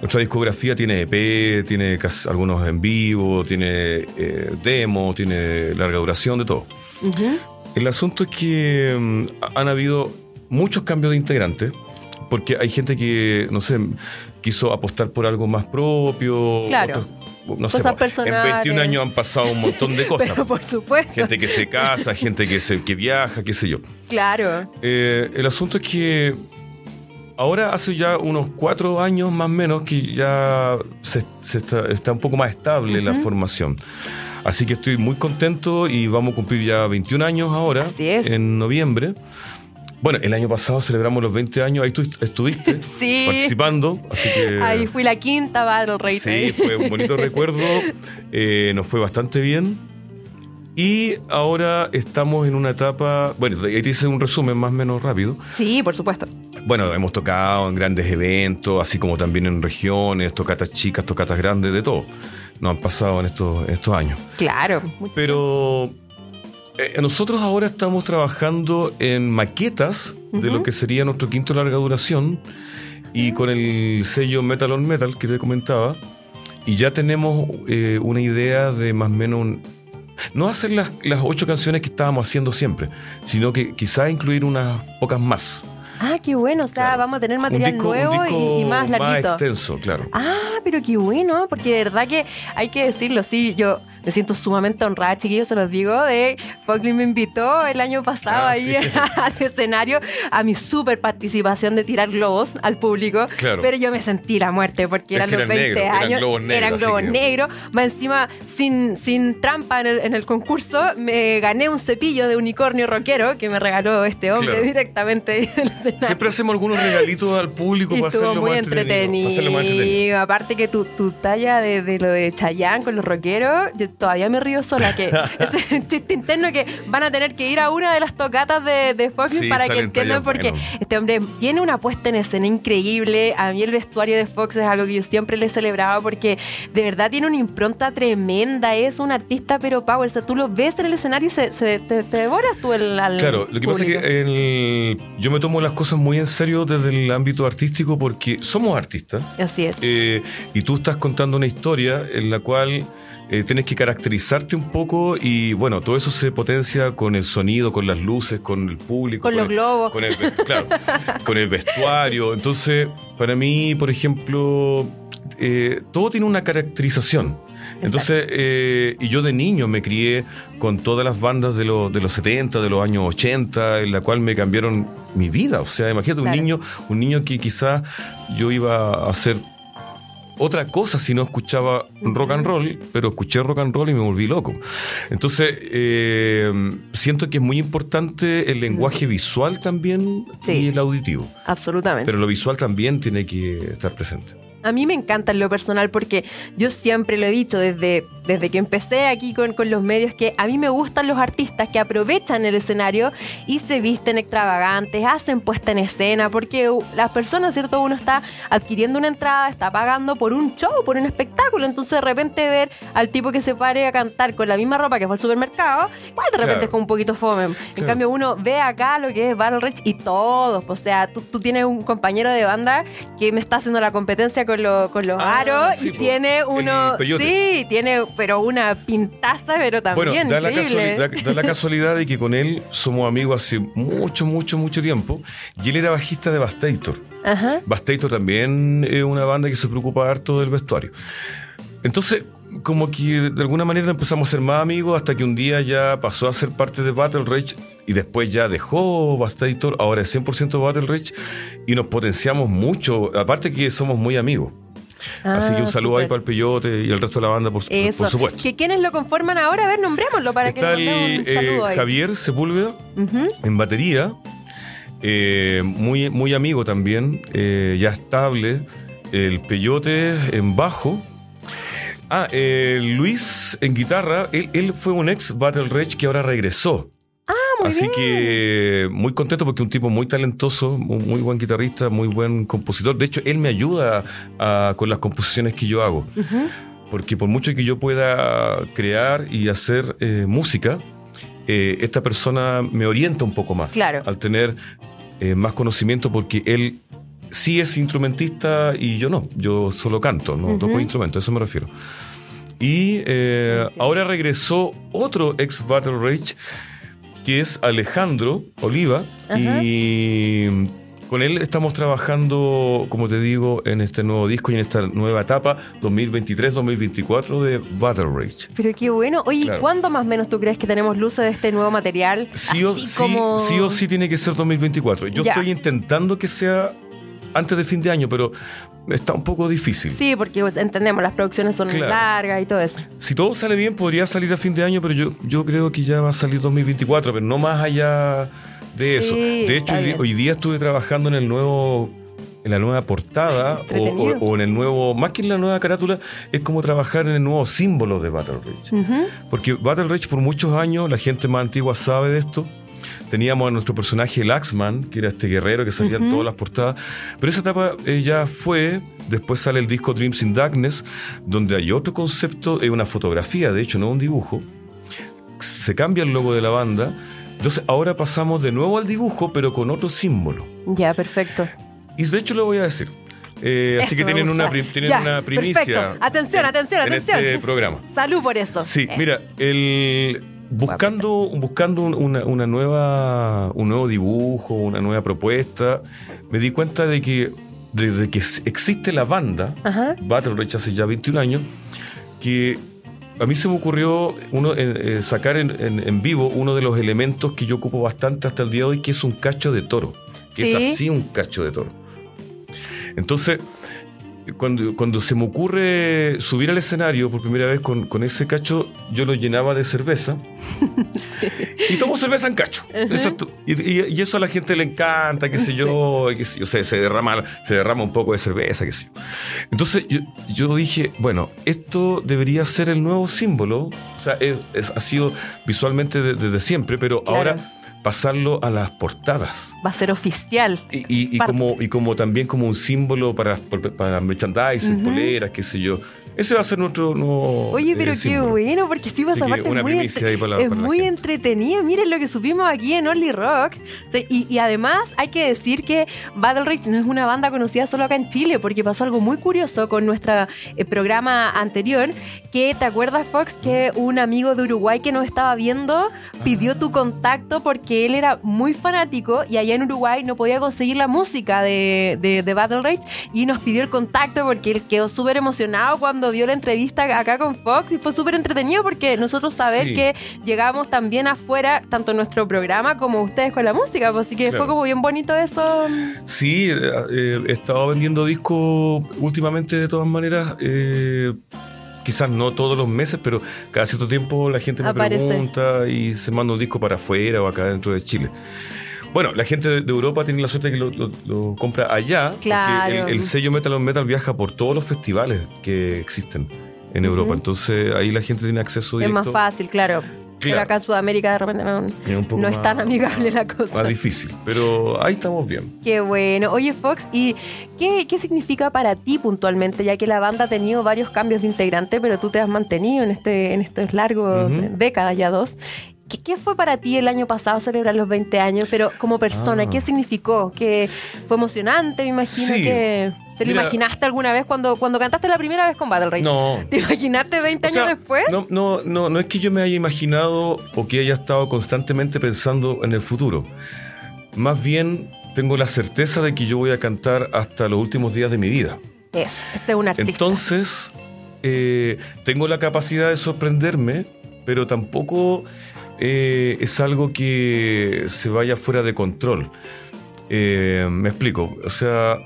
Nuestra discografía tiene EP, tiene algunos en vivo, tiene eh, demo, tiene larga duración, de todo. El asunto es que mm, han habido muchos cambios de integrantes, porque hay gente que, no sé, quiso apostar por algo más propio. Claro. no sé, en 21 años han pasado un montón de cosas. Pero por supuesto. Gente que se casa, gente que, se, que viaja, qué sé yo. Claro. Eh, el asunto es que Ahora hace ya unos cuatro años más o menos que ya se, está, un poco más estable la formación. Así que estoy muy contento y vamos a cumplir ya 21 años ahora, en noviembre. Bueno, el año pasado celebramos los 20 años, ahí tú estuviste participando, así que... Ahí fui la quinta Battle Rey. Sí, fue un bonito recuerdo, eh, nos fue bastante bien. Y ahora estamos en una etapa, bueno, ahí te hice un resumen más o menos rápido. Sí, por supuesto. Bueno, hemos tocado en grandes eventos, así como también en regiones, tocatas chicas, tocatas grandes, de todo. Nos han pasado en estos, estos años. Claro. Pero eh, nosotros ahora estamos trabajando en maquetas de lo que sería nuestro quinto larga duración y con el sello Metal on Metal que te comentaba. Y ya tenemos eh, una idea de más o menos no hacer las, las ocho canciones que estábamos haciendo siempre, sino que quizás incluir unas pocas más. Ah, qué bueno, o sea, vamos a tener material disco, nuevo y, y más larguito. extenso, claro. Ah, pero qué bueno, porque de verdad que hay que decirlo, sí, yo me siento sumamente honrada, chiquillos, se los digo, de Folklin me invitó el año pasado Ah, ahí sí. al escenario a mi super participación de tirar globos al público, Claro. pero yo me sentí la muerte porque eran que los eran 20 negros, eran años, globos negros, eran globos que- negros, más encima sin, sin trampa en el, en el concurso, me gané un cepillo de unicornio rockero que me regaló este hombre Claro. directamente. Siempre hacemos algunos regalitos al público Y para estuvo hacerlo muy más entretenido. para hacerlo más entretenido. entretenido. Aparte que tu, tu talla de, de lo de Chayanne con los rockeros, yo todavía me río sola. que ese chiste interno que van a tener que ir a una de las tocatas de, de Fox Sí, para que entiendan porque buenos. este hombre tiene una puesta en escena increíble. A mí el vestuario de Fox es algo que yo siempre le celebraba porque de verdad tiene una impronta tremenda. Es un artista pero power. O sea, tú lo ves en el escenario y se, se- te, te devoras tú el al Claro, lo que pasa es que el- yo me tomo las cosas muy en serio desde el ámbito artístico porque somos artistas Así es. eh, y tú estás contando una historia en la cual eh, tienes que caracterizarte un poco y bueno, todo eso se potencia con el sonido, con las luces, con el público. Con los el- globos. Con el, claro, con el vestuario. Entonces, para mí, por ejemplo, eh, todo tiene una caracterización. Entonces, eh, y yo de niño me crié con todas las bandas de, los de los 70, de los años 80, en la cual me cambiaron mi vida. O sea, imagínate Claro. un niño, un niño que quizás yo iba a hacer otra cosa si no escuchaba rock and roll, pero escuché rock and roll y me volví loco. Entonces, eh, siento que es muy importante el lenguaje visual también Sí. y el auditivo. Absolutamente. Pero lo visual también tiene que estar presente. A mí me encanta en lo personal porque yo siempre lo he dicho desde, desde que empecé aquí con, con los medios que a mí me gustan los artistas que aprovechan el escenario y se visten extravagantes, hacen puesta en escena, porque las personas, ¿cierto? Uno está adquiriendo una entrada, está pagando por un show, por un espectáculo, entonces de repente ver al tipo que se pare a cantar con la misma ropa que fue al supermercado, igual de repente Claro. es como un poquito fome. En Claro. cambio uno ve acá lo que es Battle Rage y todos, o sea, tú, tú tienes un compañero de banda que me está haciendo la competencia con, lo- con los Ah, aros sí, y po. tiene uno, sí, tiene pero una pintaza, pero Bueno, también da la, increíble. casualidad, da la casualidad de que con él somos amigos hace mucho, mucho, mucho tiempo. Y él era bajista de Bastator. Ajá. Bastator también es una banda que se preocupa harto del vestuario. Entonces, como que de alguna manera empezamos a ser más amigos hasta que un día ya pasó a ser parte de Battle Rage y después ya dejó Bastator, ahora es 100% Battle Rage y nos potenciamos mucho, aparte que somos muy amigos. Así que un Ah, saludo ahí para el Peyote y el resto de la banda, por, Eso. por supuesto. ¿Que ¿Quiénes lo conforman ahora? A ver, nombrémoslo para Está que nos el un eh, saludo ahí. Javier Sepúlveda en batería, eh, muy, muy amigo también, eh, ya estable. El Peyote en bajo. Ah, Luis en guitarra. Él, él fue un ex Battle Rage que ahora regresó. Muy Así bien. que muy contento porque es un tipo muy talentoso, muy, buen guitarrista, muy buen compositor. De hecho, él me ayuda a- con las composiciones que yo hago. Porque por mucho que yo pueda crear y hacer eh, música, eh, esta persona me orienta un poco más. Claro. Al tener eh, más conocimiento porque él sí es instrumentista y yo no. Yo solo canto, no toco instrumento, a eso me refiero. Y eh, ahora regresó otro ex Battle Rage que es Alejandro Oliva Ajá. y con él estamos trabajando, como te digo, en este nuevo disco y en esta nueva etapa 2023-2024 de Battle Rage. Pero qué bueno. Oye, Claro. ¿cuándo más o menos tú crees que tenemos luces de este nuevo material? Sí o, sí, sí o sí tiene que ser 2024. Yo Ya. estoy intentando que sea antes de fin de año, pero está un poco difícil. Sí, porque pues, entendemos, las producciones son Claro. largas y todo eso. Si todo sale bien, podría salir a fin de año, pero yo, yo creo que ya va a salir 2024, pero no más allá de eso. Sí, de hecho, hoy, día estuve trabajando en el nuevo en la nueva portada o, Entretenido. o- o en el nuevo, más que en la nueva carátula, es como trabajar en el nuevo símbolo de Battle Rage. Porque Battle Rage por muchos años, la gente más antigua sabe de esto. Teníamos a nuestro personaje el Axman, que era este guerrero que salía en todas las portadas. Pero esa etapa eh, ya fue. Después sale el disco Dreams in Darkness, donde hay otro concepto, es una fotografía, de hecho, no un dibujo. Se cambia el logo de la banda. Entonces ahora pasamos de nuevo al dibujo, pero con otro símbolo. Ya, perfecto. Y de hecho le voy a decir, Eh, así que tienen, una, tienen Ya, una primicia. perfecto. Atención, en- atención, en atención. este programa. Salud por eso. Sí, Eso. mira, el buscando buscando un- una, una nueva un nuevo dibujo, una nueva propuesta, me di cuenta de que desde que existe la banda Ajá. Battle Rage hace ya 21 años, que a mí se me ocurrió uno eh, eh, sacar en, en- en vivo uno de los elementos que yo ocupo bastante hasta el día de hoy, que es un cacho de toro, que Sí. es así un cacho de toro. Entonces, cuando, cuando se me ocurre subir al escenario por primera vez con, con ese cacho, yo lo llenaba de cerveza. y tomo cerveza en cacho. Exacto. Y, y- y eso a la gente le encanta, qué sé yo, qué sé yo, se, se derrama, se derrama un poco de cerveza, qué sé yo. Entonces yo, yo dije, bueno, esto debería ser el nuevo símbolo. O sea, es- es- ha sido visualmente de- desde siempre, pero Claro. ahora pasarlo a las portadas. Va a ser oficial. Y, y- como, y como también como un símbolo para, para merchandising, poleras, qué sé yo. Ese va a ser nuestro nuevo. Oye, eh, pero qué símbolo. bueno, porque sí, esa parte es muy, entre- para es para muy entretenida. Miren lo que supimos aquí en Only Rock. Y, y además hay que decir que Battle Rage no es una banda conocida solo acá en Chile, porque pasó algo muy curioso con nuestro eh, programa anterior, que te acuerdas, Fox, que un amigo de Uruguay que nos estaba viendo pidió tu contacto porque él era muy fanático y allá en Uruguay no podía conseguir la música de, de, de Battle Rage y nos pidió el contacto porque él quedó súper emocionado cuando vio la entrevista acá con Fox y fue súper entretenido porque nosotros saber Sí. que llegamos también afuera, tanto nuestro programa como ustedes con la música, pues, así que Claro. fue como bien bonito eso. Sí, eh, eh, he estado vendiendo discos últimamente de todas maneras. eh, quizás no todos los meses, pero cada cierto tiempo la gente me Aparece. pregunta y se manda un disco para afuera o acá dentro de Chile. Bueno, la gente de, Europa tiene la suerte de que lo, lo- lo compra allá, Claro. porque el, el sello Metal on Metal viaja por todos los festivales que existen en Europa. Entonces ahí la gente tiene acceso Es directo. más fácil, claro. Pero Claro. acá en Sudamérica de repente no, Es no es tan amigable la cosa. Más difícil, pero ahí estamos bien. Qué bueno. Oye, Fox, ¿y qué, qué significa para ti puntualmente? Ya que la banda ha tenido varios cambios de integrante, pero tú te has mantenido en, este, en estos largos eh, décadas ya dos. ¿Qué, qué fue para ti el año pasado celebrar los 20 años? Pero como persona, Ah. ¿qué significó? ¿Que fue emocionante? Me imagino Sí. que... ¿Te lo Mira- imaginaste alguna vez cuando, cuando cantaste la primera vez con Battle Rage? No, ¿Te imaginaste 20 O sea, años después? No, no, no, no es que yo me haya imaginado o que haya estado constantemente pensando en el futuro. Más bien tengo la certeza de que yo voy a cantar hasta los últimos días de mi vida. Eso, ese es un artista. Entonces, eh, tengo la capacidad de sorprenderme, pero tampoco eh, es algo que se vaya fuera de control. Eh, me explico. O sea,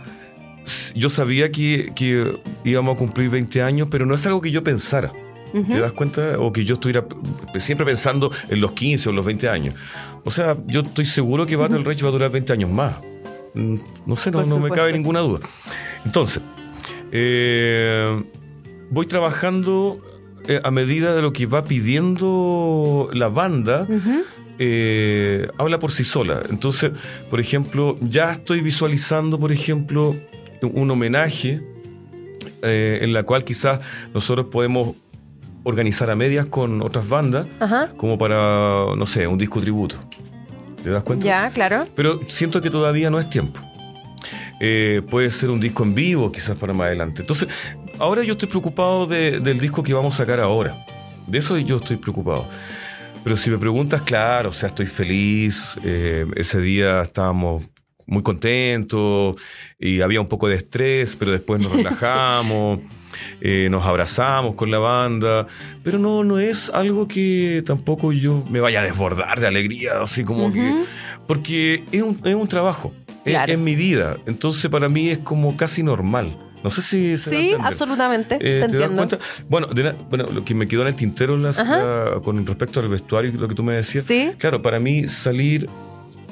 yo sabía que, que íbamos a cumplir 20 años, pero no es algo que yo pensara. ¿Te das cuenta? O que yo estuviera siempre pensando en los 15 o los 20 años. O sea, yo estoy seguro que Battle Rage va a durar 20 años más. Mm, No sé, no, no me cabe ninguna duda. Entonces, eh, voy trabajando eh, a medida de lo que va pidiendo la banda. Eh, habla por sí sola. Entonces, por ejemplo, ya estoy visualizando, por ejemplo, un homenaje eh, en la cual quizás nosotros podemos organizar a medias con otras bandas, Ajá. como para, no sé, un disco tributo. ¿Te das cuenta? Ya, claro. Pero siento que todavía no es tiempo. Eh, puede ser un disco en vivo, quizás para más adelante. Entonces, ahora yo estoy preocupado de- del disco que vamos a sacar ahora. De eso yo estoy preocupado. Pero si me preguntas, claro, o sea, estoy feliz. eh, ese día estábamos muy contentos y había un poco de estrés, pero después nos relajamos, eh, nos abrazamos con la banda. Pero no, no es algo que tampoco yo me vaya a desbordar de alegría, así como que. Porque es un, es un trabajo. es- Claro. Es, mi vida. Entonces, para mí es como casi normal. No sé si se a Sí, absolutamente. Eh, te ¿Te das entiendo. cuenta? Bueno, de la- bueno, lo que me quedó en el tintero en la- con respecto al vestuario y lo que tú me decías. Sí. Claro, para mí salir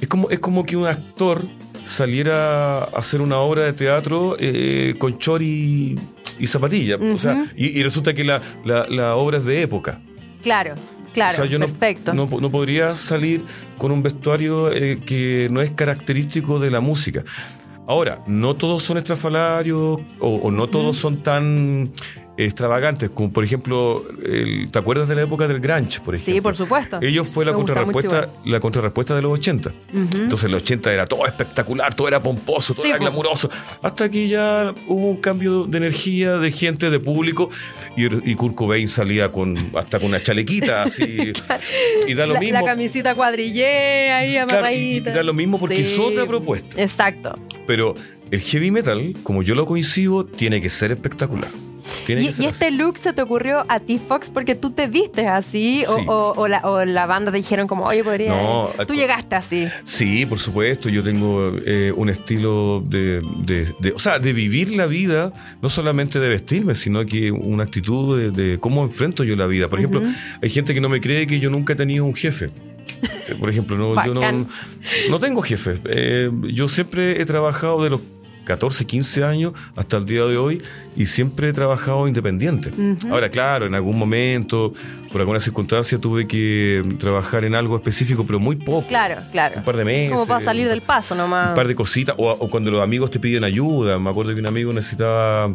es como, es como que un actor saliera a hacer una obra de teatro eh, con chori y zapatilla. O sea, y, y resulta que la, la- la obra es de época. Claro, claro. o sea, yo no- perfecto. No, no podría salir con un vestuario eh, que no es característico de la música. Ahora, no todos son estrafalarios o, o no todos son tan extravagantes, como por ejemplo, el- ¿te acuerdas de la época del grunge, por ejemplo? Sí, por supuesto. Ellos fue la Me contrarrespuesta, la contrarrespuesta de los 80. Entonces en los 80 era todo espectacular, todo era pomposo, todo Sí, era glamuroso. Hasta que ya hubo un cambio de energía, de gente, de público, y, y Kurt Cobain salía con hasta con una chalequita así. y da lo la, mismo. la camisita cuadrillé ahí Claro, y- amarradita. y da lo mismo porque es otra propuesta. Exacto. Pero el heavy metal, como yo lo coincido, tiene que ser espectacular. Y, este look se te ocurrió a ti, Fox, porque tú te vistes así, o- Sí. o, o la, o la banda te dijeron como, oye, podría... No, tú al- llegaste así. Sí, por supuesto. Yo tengo eh, un estilo de, de- de- o sea, de vivir la vida, no solamente de vestirme, sino que una actitud de, de cómo enfrento yo la vida. Por ejemplo, hay gente que no me cree que yo nunca he tenido un jefe. Eh, Por ejemplo, no, yo no, tengo jefe. Eh, yo siempre he trabajado de los 14, 15 años hasta el día de hoy y siempre he trabajado independiente. Ahora, claro, en algún momento, por alguna circunstancia, tuve que trabajar en algo específico, pero muy poco. Claro, claro. Un par de meses. Como para salir del paso nomás. Un par de cositas. O, o cuando los amigos te piden ayuda. Me acuerdo que un amigo necesitaba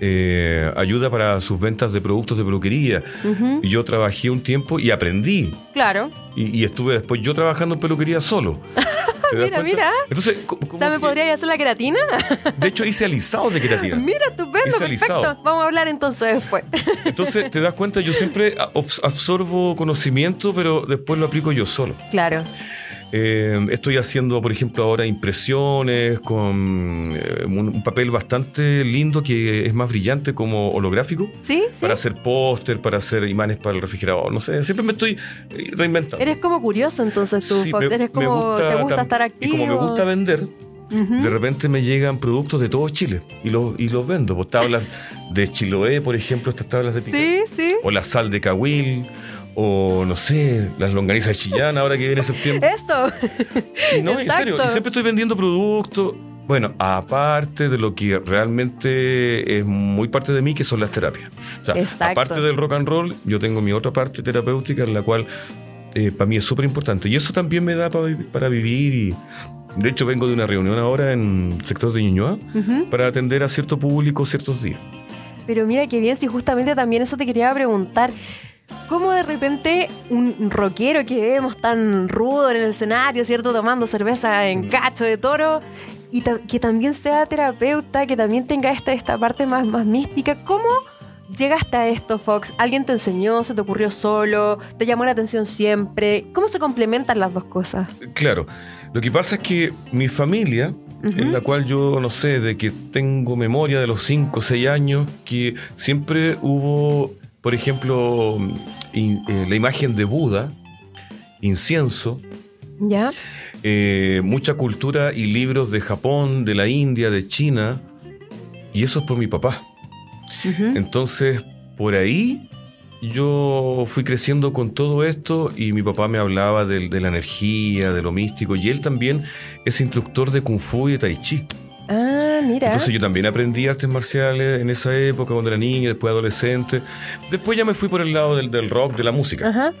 eh, ayuda para sus ventas de productos de peluquería. Yo trabajé un tiempo y aprendí. Claro. Y, y estuve después yo trabajando en peluquería solo. ¿Te das Mira, mira. Entonces, O sea, ¿me podrías hacer la queratina? de hecho, hice alisados de queratina. Mira, estupendo, Hice perfecto. alisado. Vamos a hablar entonces después. Entonces, te das cuenta, yo siempre abs- absorbo conocimiento, pero después lo aplico yo solo. claro. Eh, estoy haciendo, por ejemplo, ahora impresiones con eh, un, un papel bastante lindo que es más brillante como holográfico. ¿Sí? ¿Sí? Para hacer póster, para hacer imanes para el refrigerador. No sé, siempre me estoy eh, reinventando. Eres como curioso entonces tú, Sí, Fox. me- Eres como, te gusta estar activo. Y como me gusta vender, de repente me llegan productos de todo Chile y los, y los vendo. Pues, tablas de Chiloé, por ejemplo, estas tablas de picar. Sí, sí. O la sal de Cahuil. O no sé, las longanizas de Chillán ahora que viene septiembre. Eso. Y no, en serio, y siempre estoy vendiendo productos. Bueno, aparte de lo que realmente es muy parte de mí, que son las terapias. O sea, Exacto. aparte del rock and roll, yo tengo mi otra parte terapéutica en la cual eh, para mí es súper importante. Y eso también me da para, para vivir y... De hecho, vengo de una reunión ahora en el sector de Ñuñoa para atender a cierto público ciertos días. Pero mira qué bien, si justamente también eso te quería preguntar. ¿Cómo de repente un rockero que vemos tan rudo en el escenario, ¿cierto? Tomando cerveza en cacho de toro, y ta- que también sea terapeuta, que también tenga esta, esta parte más, más mística, ¿cómo llegaste a esto, Fox? ¿Alguien te enseñó? ¿Se te ocurrió solo? ¿Te llamó la atención siempre? ¿Cómo se complementan las dos cosas? Claro, lo que pasa es que mi familia, en la cual yo no sé, de que tengo memoria de los 5 o 6 años, que siempre hubo, por ejemplo, in- eh, la imagen de Buda, incienso, ¿Ya? eh, mucha cultura y libros de Japón, de la India, de China, y eso es por mi papá. Entonces, por ahí yo fui creciendo con todo esto y mi papá me hablaba del- de, la energía, de lo místico, y él también es instructor de Kung Fu y de Tai Chi. Ah, mira. Entonces yo también aprendí artes marciales en esa época, cuando era niño, después adolescente. Después ya me fui por el lado del, del rock, de la música. Ajá.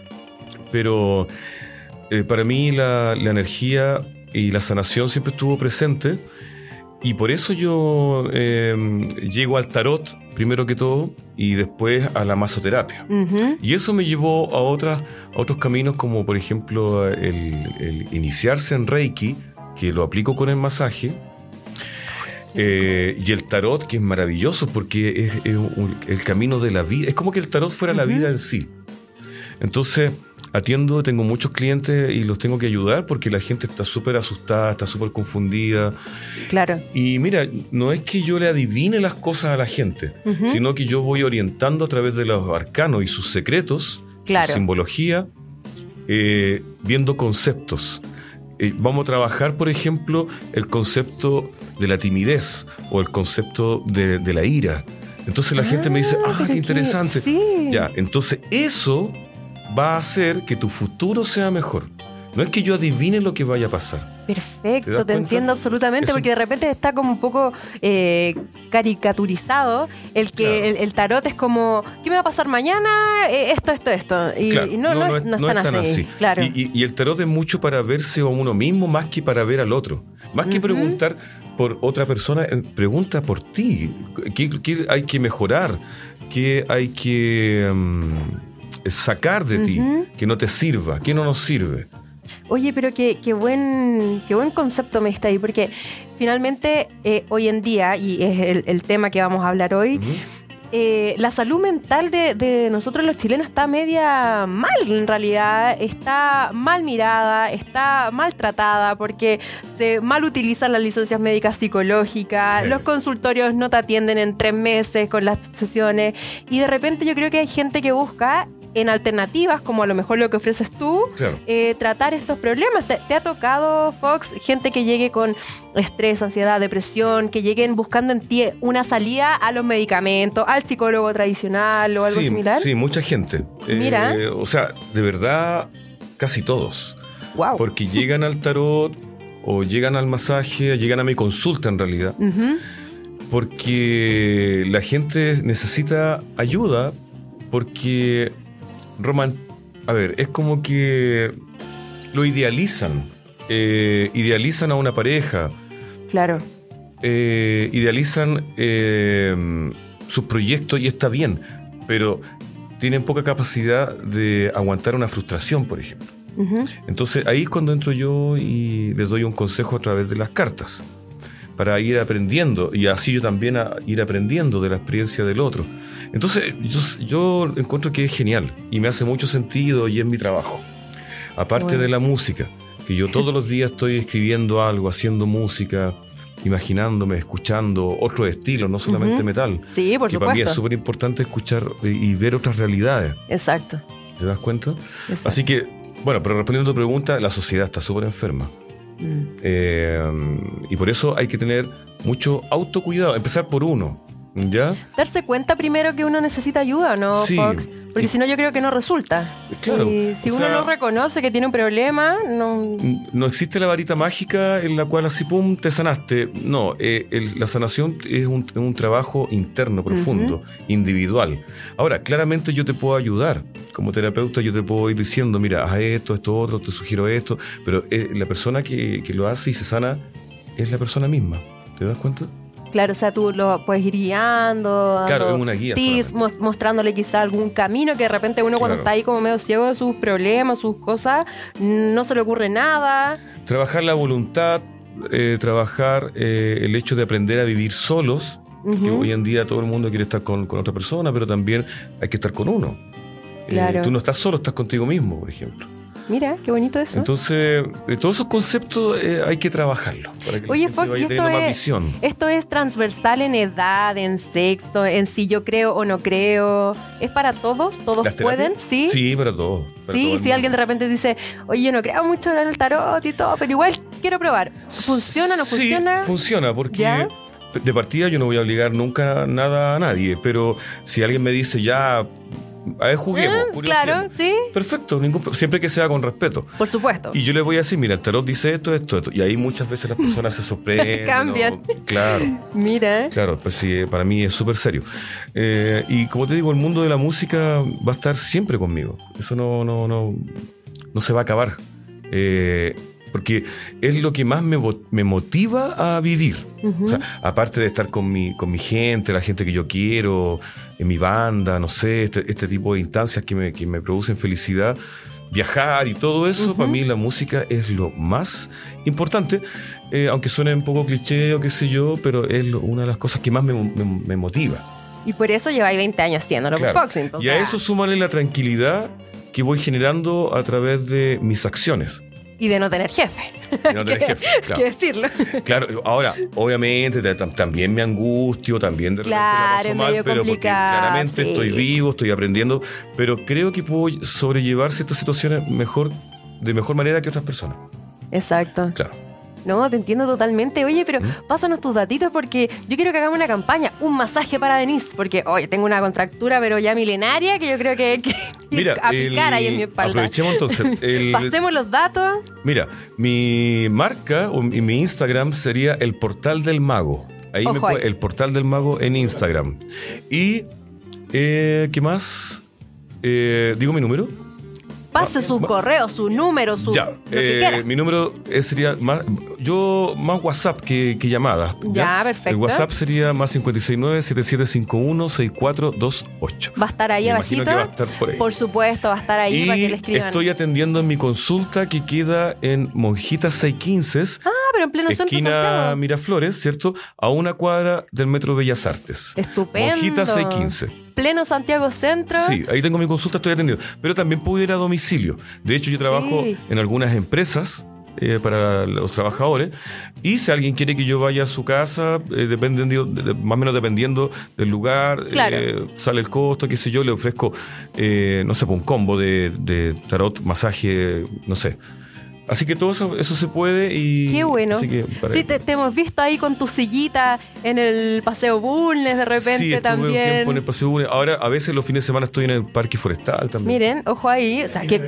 Pero eh, para mí la, la energía y la sanación siempre estuvo presente. Y por eso yo eh, llego al tarot, primero que todo, y después a la masoterapia. Ujú. Y eso me llevó a, otras, a otros caminos, como por ejemplo el, el iniciarse en Reiki, que lo aplico con el masaje. Eh, y el tarot, que es maravilloso porque es, es un- el camino de la vida. Es como que el tarot fuera la vida en sí. Entonces, atiendo, tengo muchos clientes y los tengo que ayudar porque la gente está súper asustada, está súper confundida. Claro. Y mira, no es que yo le adivine las cosas a la gente, sino que yo voy orientando a través de los arcanos y sus secretos, Claro. su simbología, eh, viendo conceptos. Eh, vamos a trabajar, por ejemplo, el concepto de la timidez o el concepto de, de la ira. Entonces la gente me dice, Ah, ah, qué interesante. sí. Ya, entonces eso va a hacer que tu futuro sea mejor. No es que yo adivine lo que vaya a pasar. ¿Te Perfecto, te, entiendo absolutamente, porque de repente está como un poco eh, caricaturizado el que Claro. el, el tarot es como, ¿qué me va a pasar mañana? Eh, esto, esto, esto. Y, Claro, y no, no, es, no es tan así. Claro. Y, y- y el tarot es mucho para verse a uno mismo más que para ver al otro. Más que preguntar por otra persona, pregunta por ti. ¿Qué, qué hay que mejorar? qué hay que mm, sacar de ti, que no te sirva, que no nos sirve. Oye, pero qué, qué, buen, qué buen concepto me está ahí, porque finalmente eh, hoy en día, y es el, tema que vamos a hablar hoy, eh, la salud mental de, nosotros los chilenos está media mal en realidad, está mal mirada, está maltratada porque se mal utilizan las licencias médicas psicológicas, los consultorios no te atienden en tres meses con las sesiones y de repente yo creo que hay gente que busca en alternativas, como a lo mejor lo que ofreces tú, eh, tratar estos problemas. ¿Te, ha tocado, Fox, gente que llegue con estrés, ansiedad, depresión, que lleguen buscando en ti una salida a los medicamentos, al psicólogo tradicional o algo similar? Sí, mucha gente. Mira. Eh, o sea, de verdad, casi todos. Wow. Porque llegan al tarot o llegan al masaje, llegan a mi consulta en realidad. Porque la gente necesita ayuda porque Roman, a ver, es como que lo idealizan. Eh, idealizan a una pareja. Claro. Eh, idealizan eh, sus proyectos y está bien, pero tienen poca capacidad de aguantar una frustración, por ejemplo. Entonces ahí es cuando entro yo y les doy un consejo a través de las cartas, para ir aprendiendo y así yo también a ir aprendiendo de la experiencia del otro. Entonces, yo, encuentro que es genial y me hace mucho sentido y en mi trabajo. Aparte de la música, que yo todos los días estoy escribiendo algo, haciendo música, imaginándome, escuchando otro estilo, no solamente metal. Sí, por que Para mí es súper importante escuchar y ver otras realidades. Exacto. ¿Te das cuenta? Así que, bueno, pero respondiendo a tu pregunta, la sociedad está súper enferma. Mm. Eh, y por eso hay que tener mucho autocuidado, empezar por uno. ¿Ya? Darse cuenta primero que uno necesita ayuda, ¿no, Fox? Porque si no, yo creo que no resulta. Claro. Si, uno no reconoce que tiene un problema, no. No existe la varita mágica en la cual así, pum, te sanaste. No, eh, la sanación es un, trabajo interno, profundo, individual. Ahora, claramente yo te puedo ayudar. Como terapeuta, yo te puedo ir diciendo, mira, haz esto, esto, otro, te sugiero esto. Pero eh, la persona que, que lo hace y se sana es la persona misma. ¿Te das cuenta? Claro, o sea, tú lo puedes ir guiando. Claro, es una guía. mostrándole quizá algún camino que de repente uno cuando está ahí como medio ciego de sus problemas, sus cosas, no se le ocurre nada. Trabajar la voluntad, eh, trabajar eh, el hecho de aprender a vivir solos, que hoy en día todo el mundo quiere estar con, otra persona, pero también hay que estar con uno. Eh, claro. tú no estás solo, estás contigo mismo, por ejemplo. Mira, qué bonito eso. Entonces, todos esos conceptos eh, hay que trabajarlos para que Oye, Fox, esto es, visión. Esto es transversal en edad, en sexo, en si yo creo o no creo. ¿Es para todos? ¿Todos pueden? Sí. Sí, para todos. sí, si alguien de repente dice, oye, yo no creo mucho en el tarot y todo, pero igual quiero probar. ¿Funciona o no funciona? Sí, funciona, porque de partida yo no voy a obligar nunca nada a nadie, pero si alguien me dice ya a ver, juguemos. Ah, claro, sí. Perfecto, siempre que sea con respeto. Por supuesto. Y yo les voy a decir, mira, el tarot dice esto, esto, esto. Y ahí muchas veces las personas se sorprenden. Cambian. Claro. Mira. Claro, pues sí, para mí es súper serio. Eh, y como te digo, el mundo de la música va a estar siempre conmigo. Eso no, no, no, no se va a acabar. Eh, porque es lo que más me, me motiva a vivir. O sea, aparte de estar con mi, con mi gente, la gente que yo quiero, en mi banda, no sé, este, este tipo de instancias que me, que me, producen felicidad, viajar y todo eso, para mí la música es lo más importante, eh, aunque suene un poco cliché o qué sé yo, pero es una de las cosas que más me, me, motiva. Y por eso lleváis 20 años haciéndolo con Fox. Y a eso súmale la tranquilidad que voy generando a través de mis acciones. Y de no tener jefe. De no tener jefe, claro. decirlo. Claro, ahora, obviamente también me angustio, también de repente claro, la paso mal, pero porque claramente estoy vivo, estoy aprendiendo, pero creo que puedo sobrellevar ciertas situaciones mejor, de mejor manera que otras personas. Exacto. Claro. No, te entiendo totalmente. Oye, pero ¿Mm? pásanos tus datitos porque yo quiero que hagamos una campaña, un masaje para Denise, porque, oye, tengo una contractura, pero ya milenaria, que yo creo que hay que Mira, aplicar ahí en mi espalda. Aprovechemos entonces. Pasemos los datos. Mira, mi marca o mi Instagram sería el portal del mago. Ahí me puede, el portal del mago en Instagram. Y, eh, ¿qué más? Eh, ¿Digo mi número? Pase su correo, su número, su. Ya, lo que eh, quiera. mi número es- sería más. Yo más WhatsApp que, que llamadas. Ya, perfecto. El WhatsApp sería más 569-7751-6428. Va a estar ahí Me abajito. que va a estar por ahí. supuesto, va a estar ahí para que le Y escriban. estoy atendiendo en mi consulta que queda en Monjita 615, Ah, pero en pleno centro esquina Santiago. Miraflores, ¿cierto? A una cuadra del Metro Bellas Artes. Estupendo. Monjita 615. Pleno Santiago Centro. Sí, ahí tengo mi consulta, estoy atendiendo. Pero también puedo ir a domicilio. De hecho, yo trabajo Sí. en algunas empresas eh, para los trabajadores. Y si alguien quiere que yo vaya a su casa, eh, dependiendo, de- más o menos dependiendo del lugar, Claro. eh, sale el costo, qué sé yo, le ofrezco, eh, no sé, pues, un combo de, de tarot, masaje, no sé. Así que todo eso, eso se puede y... Qué bueno. Así que para- Sí, te, te hemos visto ahí con tu sillita en el Paseo Bulnes de repente Sí, estuve un también. tiempo en el Paseo Bulnes. Ahora, a veces los fines de semana estoy en el Parque Forestal también. Miren, ojo ahí. O sea, qué,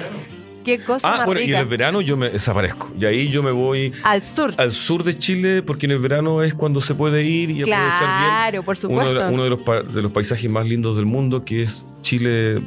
qué cosa Ah, más bueno, y en rica. el verano yo me desaparezco. Y ahí yo me voy Al sur. al sur de Chile porque en el verano es cuando se puede ir y aprovechar Claro, bien por uno, de, supuesto. uno de los, de los paisajes más lindos del mundo que es Chile.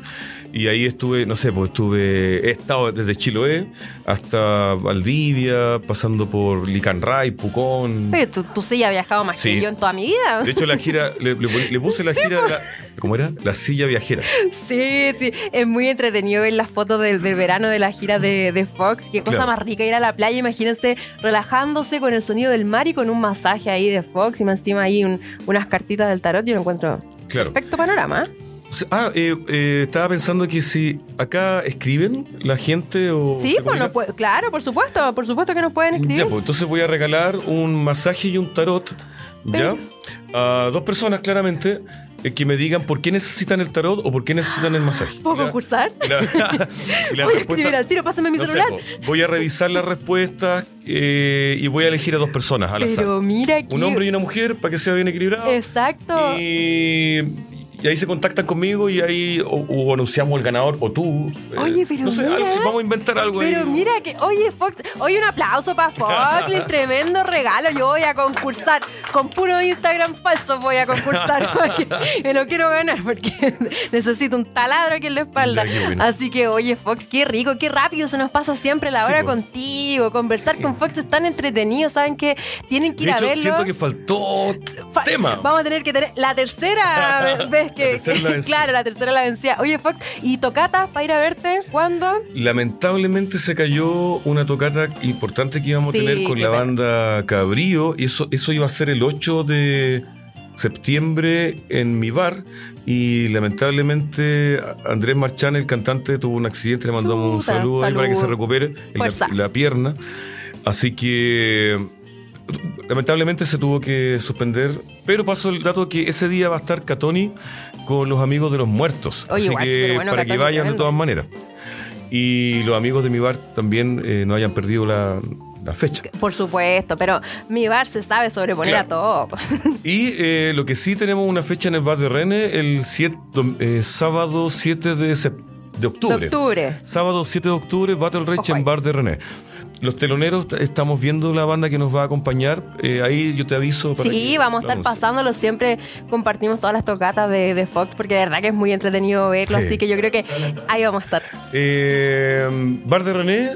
Y ahí estuve, no sé, pues estuve, he estado desde Chiloé hasta Valdivia, pasando por Licanray, Pucón. Oye, tu, tu silla ha viajado más Sí. que yo en toda mi vida. De hecho, la gira, le, le pon- le puse la gira, la- ¿cómo era? La silla viajera. Sí, sí. Es muy entretenido ver las fotos del, del verano de la gira de, de Fox. Qué cosa Claro. más rica ir a la playa. Imagínense relajándose con el sonido del mar y con un masaje ahí de Fox. Y más encima ahí un- unas cartitas del tarot. Yo lo encuentro Claro. perfecto panorama. Ah, eh, eh, estaba pensando que si acá escriben la gente o... Sí, pues puede- claro, por supuesto. Por supuesto que nos pueden escribir. Ya, pues entonces voy a regalar un masaje y un tarot, ¿ya? A dos personas claramente eh, que me digan por qué necesitan el tarot o por qué necesitan el masaje. ¿Puedo la- concursar? la- la Voy a escribir al tiro, pásame mi no celular. po, voy a revisar las respuestas eh, y voy a elegir a dos personas al azar. Pero mira aquí. Un hombre y una mujer para que sea bien equilibrado. Exacto. Y, y ahí se contactan conmigo y ahí o, o anunciamos el ganador o tú. eh, Oye, pero No sé, mira. algo- vamos a inventar algo ahí. Pero mira que, oye, Fox, oye, un aplauso para Fox, un tremendo regalo. Yo voy a concursar, con puro Instagram falso voy a concursar, porque me lo quiero ganar, porque necesito un taladro aquí en la espalda. Ya, qué bueno. Así que, oye, Fox, qué rico, qué rápido se nos pasa siempre la Sí, hora contigo. Conversar con Fox es tan entretenido, ¿saben que Tienen que ir De a hecho, verlo. siento que faltó Fa- tema. Vamos a tener que tener la tercera vez que. La claro, la tercera la vencida. Oye, Fox, ¿y tocata para ir a verte? ¿Cuándo? Lamentablemente se cayó una tocata importante que íbamos Sí, a tener con la banda Cabrío. Y eso, eso iba a ser el 8 de septiembre en mi bar. Y lamentablemente Andrés Marchán, el cantante, tuvo un accidente. Le mandamos un saludo ahí para que se recupere en la pierna. Así que lamentablemente se tuvo que suspender. Pero pasó el dato que ese día va a estar Catoni con los amigos de los muertos. Oye, Así igual, que bueno, para que vayan de todas maneras. Y los amigos de mi bar también eh, no hayan perdido la, la fecha. Por supuesto, pero mi bar se sabe sobreponer Claro. a todo. Y eh, lo que sí tenemos una fecha en el bar de René el siete- eh, sábado 7 de, octubre. De octubre. Sábado 7 de octubre, Battle Rage en bar de René. Los teloneros, estamos viendo la banda que nos va a acompañar. Eh, ahí yo te aviso. Para Sí, que vamos a estar pasándolo. Siempre compartimos todas las tocatas de, de Fox porque de verdad que es muy entretenido verlo. Sí. Así que yo creo que ahí vamos a estar. Eh, bar de René.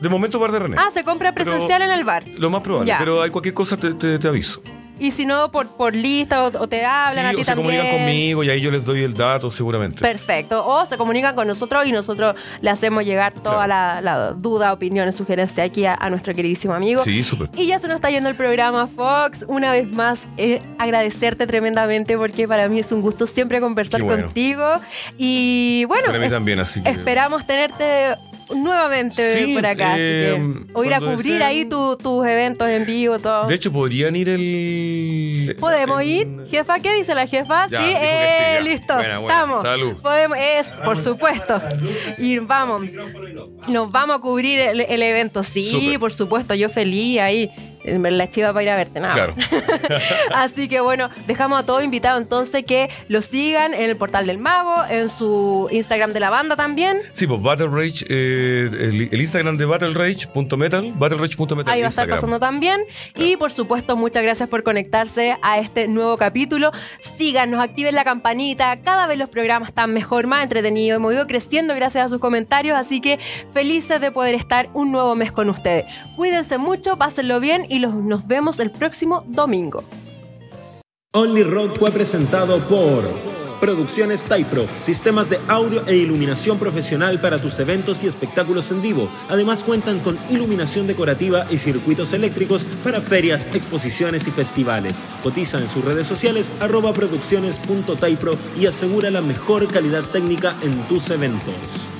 De momento, bar de René. Ah, se compra Pero- presencial en el bar. Lo más probable. Ya. Pero hay cualquier cosa, te, te- te aviso. Y si no, por, por lista o, o te hablan a ti o se también. comunican conmigo y ahí yo les doy el dato seguramente. Perfecto. O se comunican con nosotros y nosotros le hacemos llegar toda la, la duda, opiniones, sugerencias aquí a, a nuestro queridísimo amigo. Sí, súper. Y ya se nos está yendo el programa, Fox. Una vez más, eh, agradecerte tremendamente porque para mí es un gusto siempre conversar bueno. contigo. Y bueno, Para mí también, así que. esperamos tenerte nuevamente Sí, por acá. así que- o ir a cubrir deseen. ahí tu- tus eventos en vivo, todo. De hecho, podrían ir el. ¿Podemos el- ir? Jefa, ¿qué dice la jefa? Ya, sí, eh, sí, listo. Buena, buena. Estamos. Salud. Podemos, es, por supuesto. Y vamos. Nos vamos a cubrir el, el evento. Sí, por supuesto. Yo feliz ahí. La chiva para ir a verte, nada. Claro. Así que bueno, dejamos a todos invitados entonces que lo sigan en el portal del mago, en su Instagram de la banda también. Sí, pues Battle Rage, eh, el, el Instagram de Battle Rage.metal, battlerage.metal. Ahí va a estar pasando también. Y por supuesto, muchas gracias por conectarse a este nuevo capítulo. Síganos, activen la campanita. Cada vez los programas están mejor, más entretenidos. Hemos ido creciendo gracias a sus comentarios. Así que felices de poder estar un nuevo mes con ustedes. Cuídense mucho, pásenlo bien y los, nos vemos el próximo domingo. Only Rock fue presentado por Producciones Typro, sistemas de audio e iluminación profesional para tus eventos y espectáculos en vivo. Además cuentan con iluminación decorativa y circuitos eléctricos para ferias, exposiciones y festivales. Cotiza en sus redes sociales arroba producciones.typro y asegura la mejor calidad técnica en tus eventos.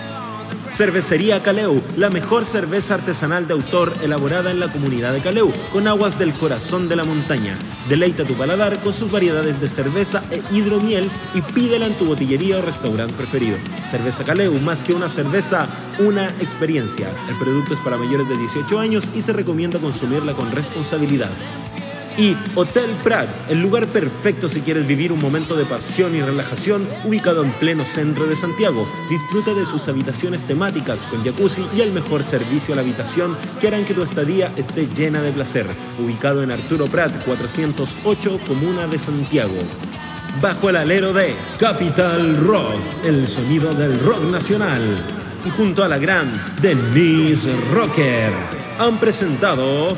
Cervecería Caleu, la mejor cerveza artesanal de autor elaborada en la comunidad de Caleu, con aguas del corazón de la montaña. Deleita tu paladar con sus variedades de cerveza e hidromiel y pídela en tu botillería o restaurante preferido. Cerveza Caleu, más que una cerveza, una experiencia. El producto es para mayores de 18 años y se recomienda consumirla con responsabilidad. Y Hotel Prat, el lugar perfecto si quieres vivir un momento de pasión y relajación, ubicado en pleno centro de Santiago. Disfruta de sus habitaciones temáticas con jacuzzi y el mejor servicio a la habitación que harán que tu estadía esté llena de placer. Ubicado en Arturo Prat, 408, Comuna de Santiago. Bajo el alero de Capital Rock, el sonido del rock nacional. Y junto a la gran Denise Rocker, han presentado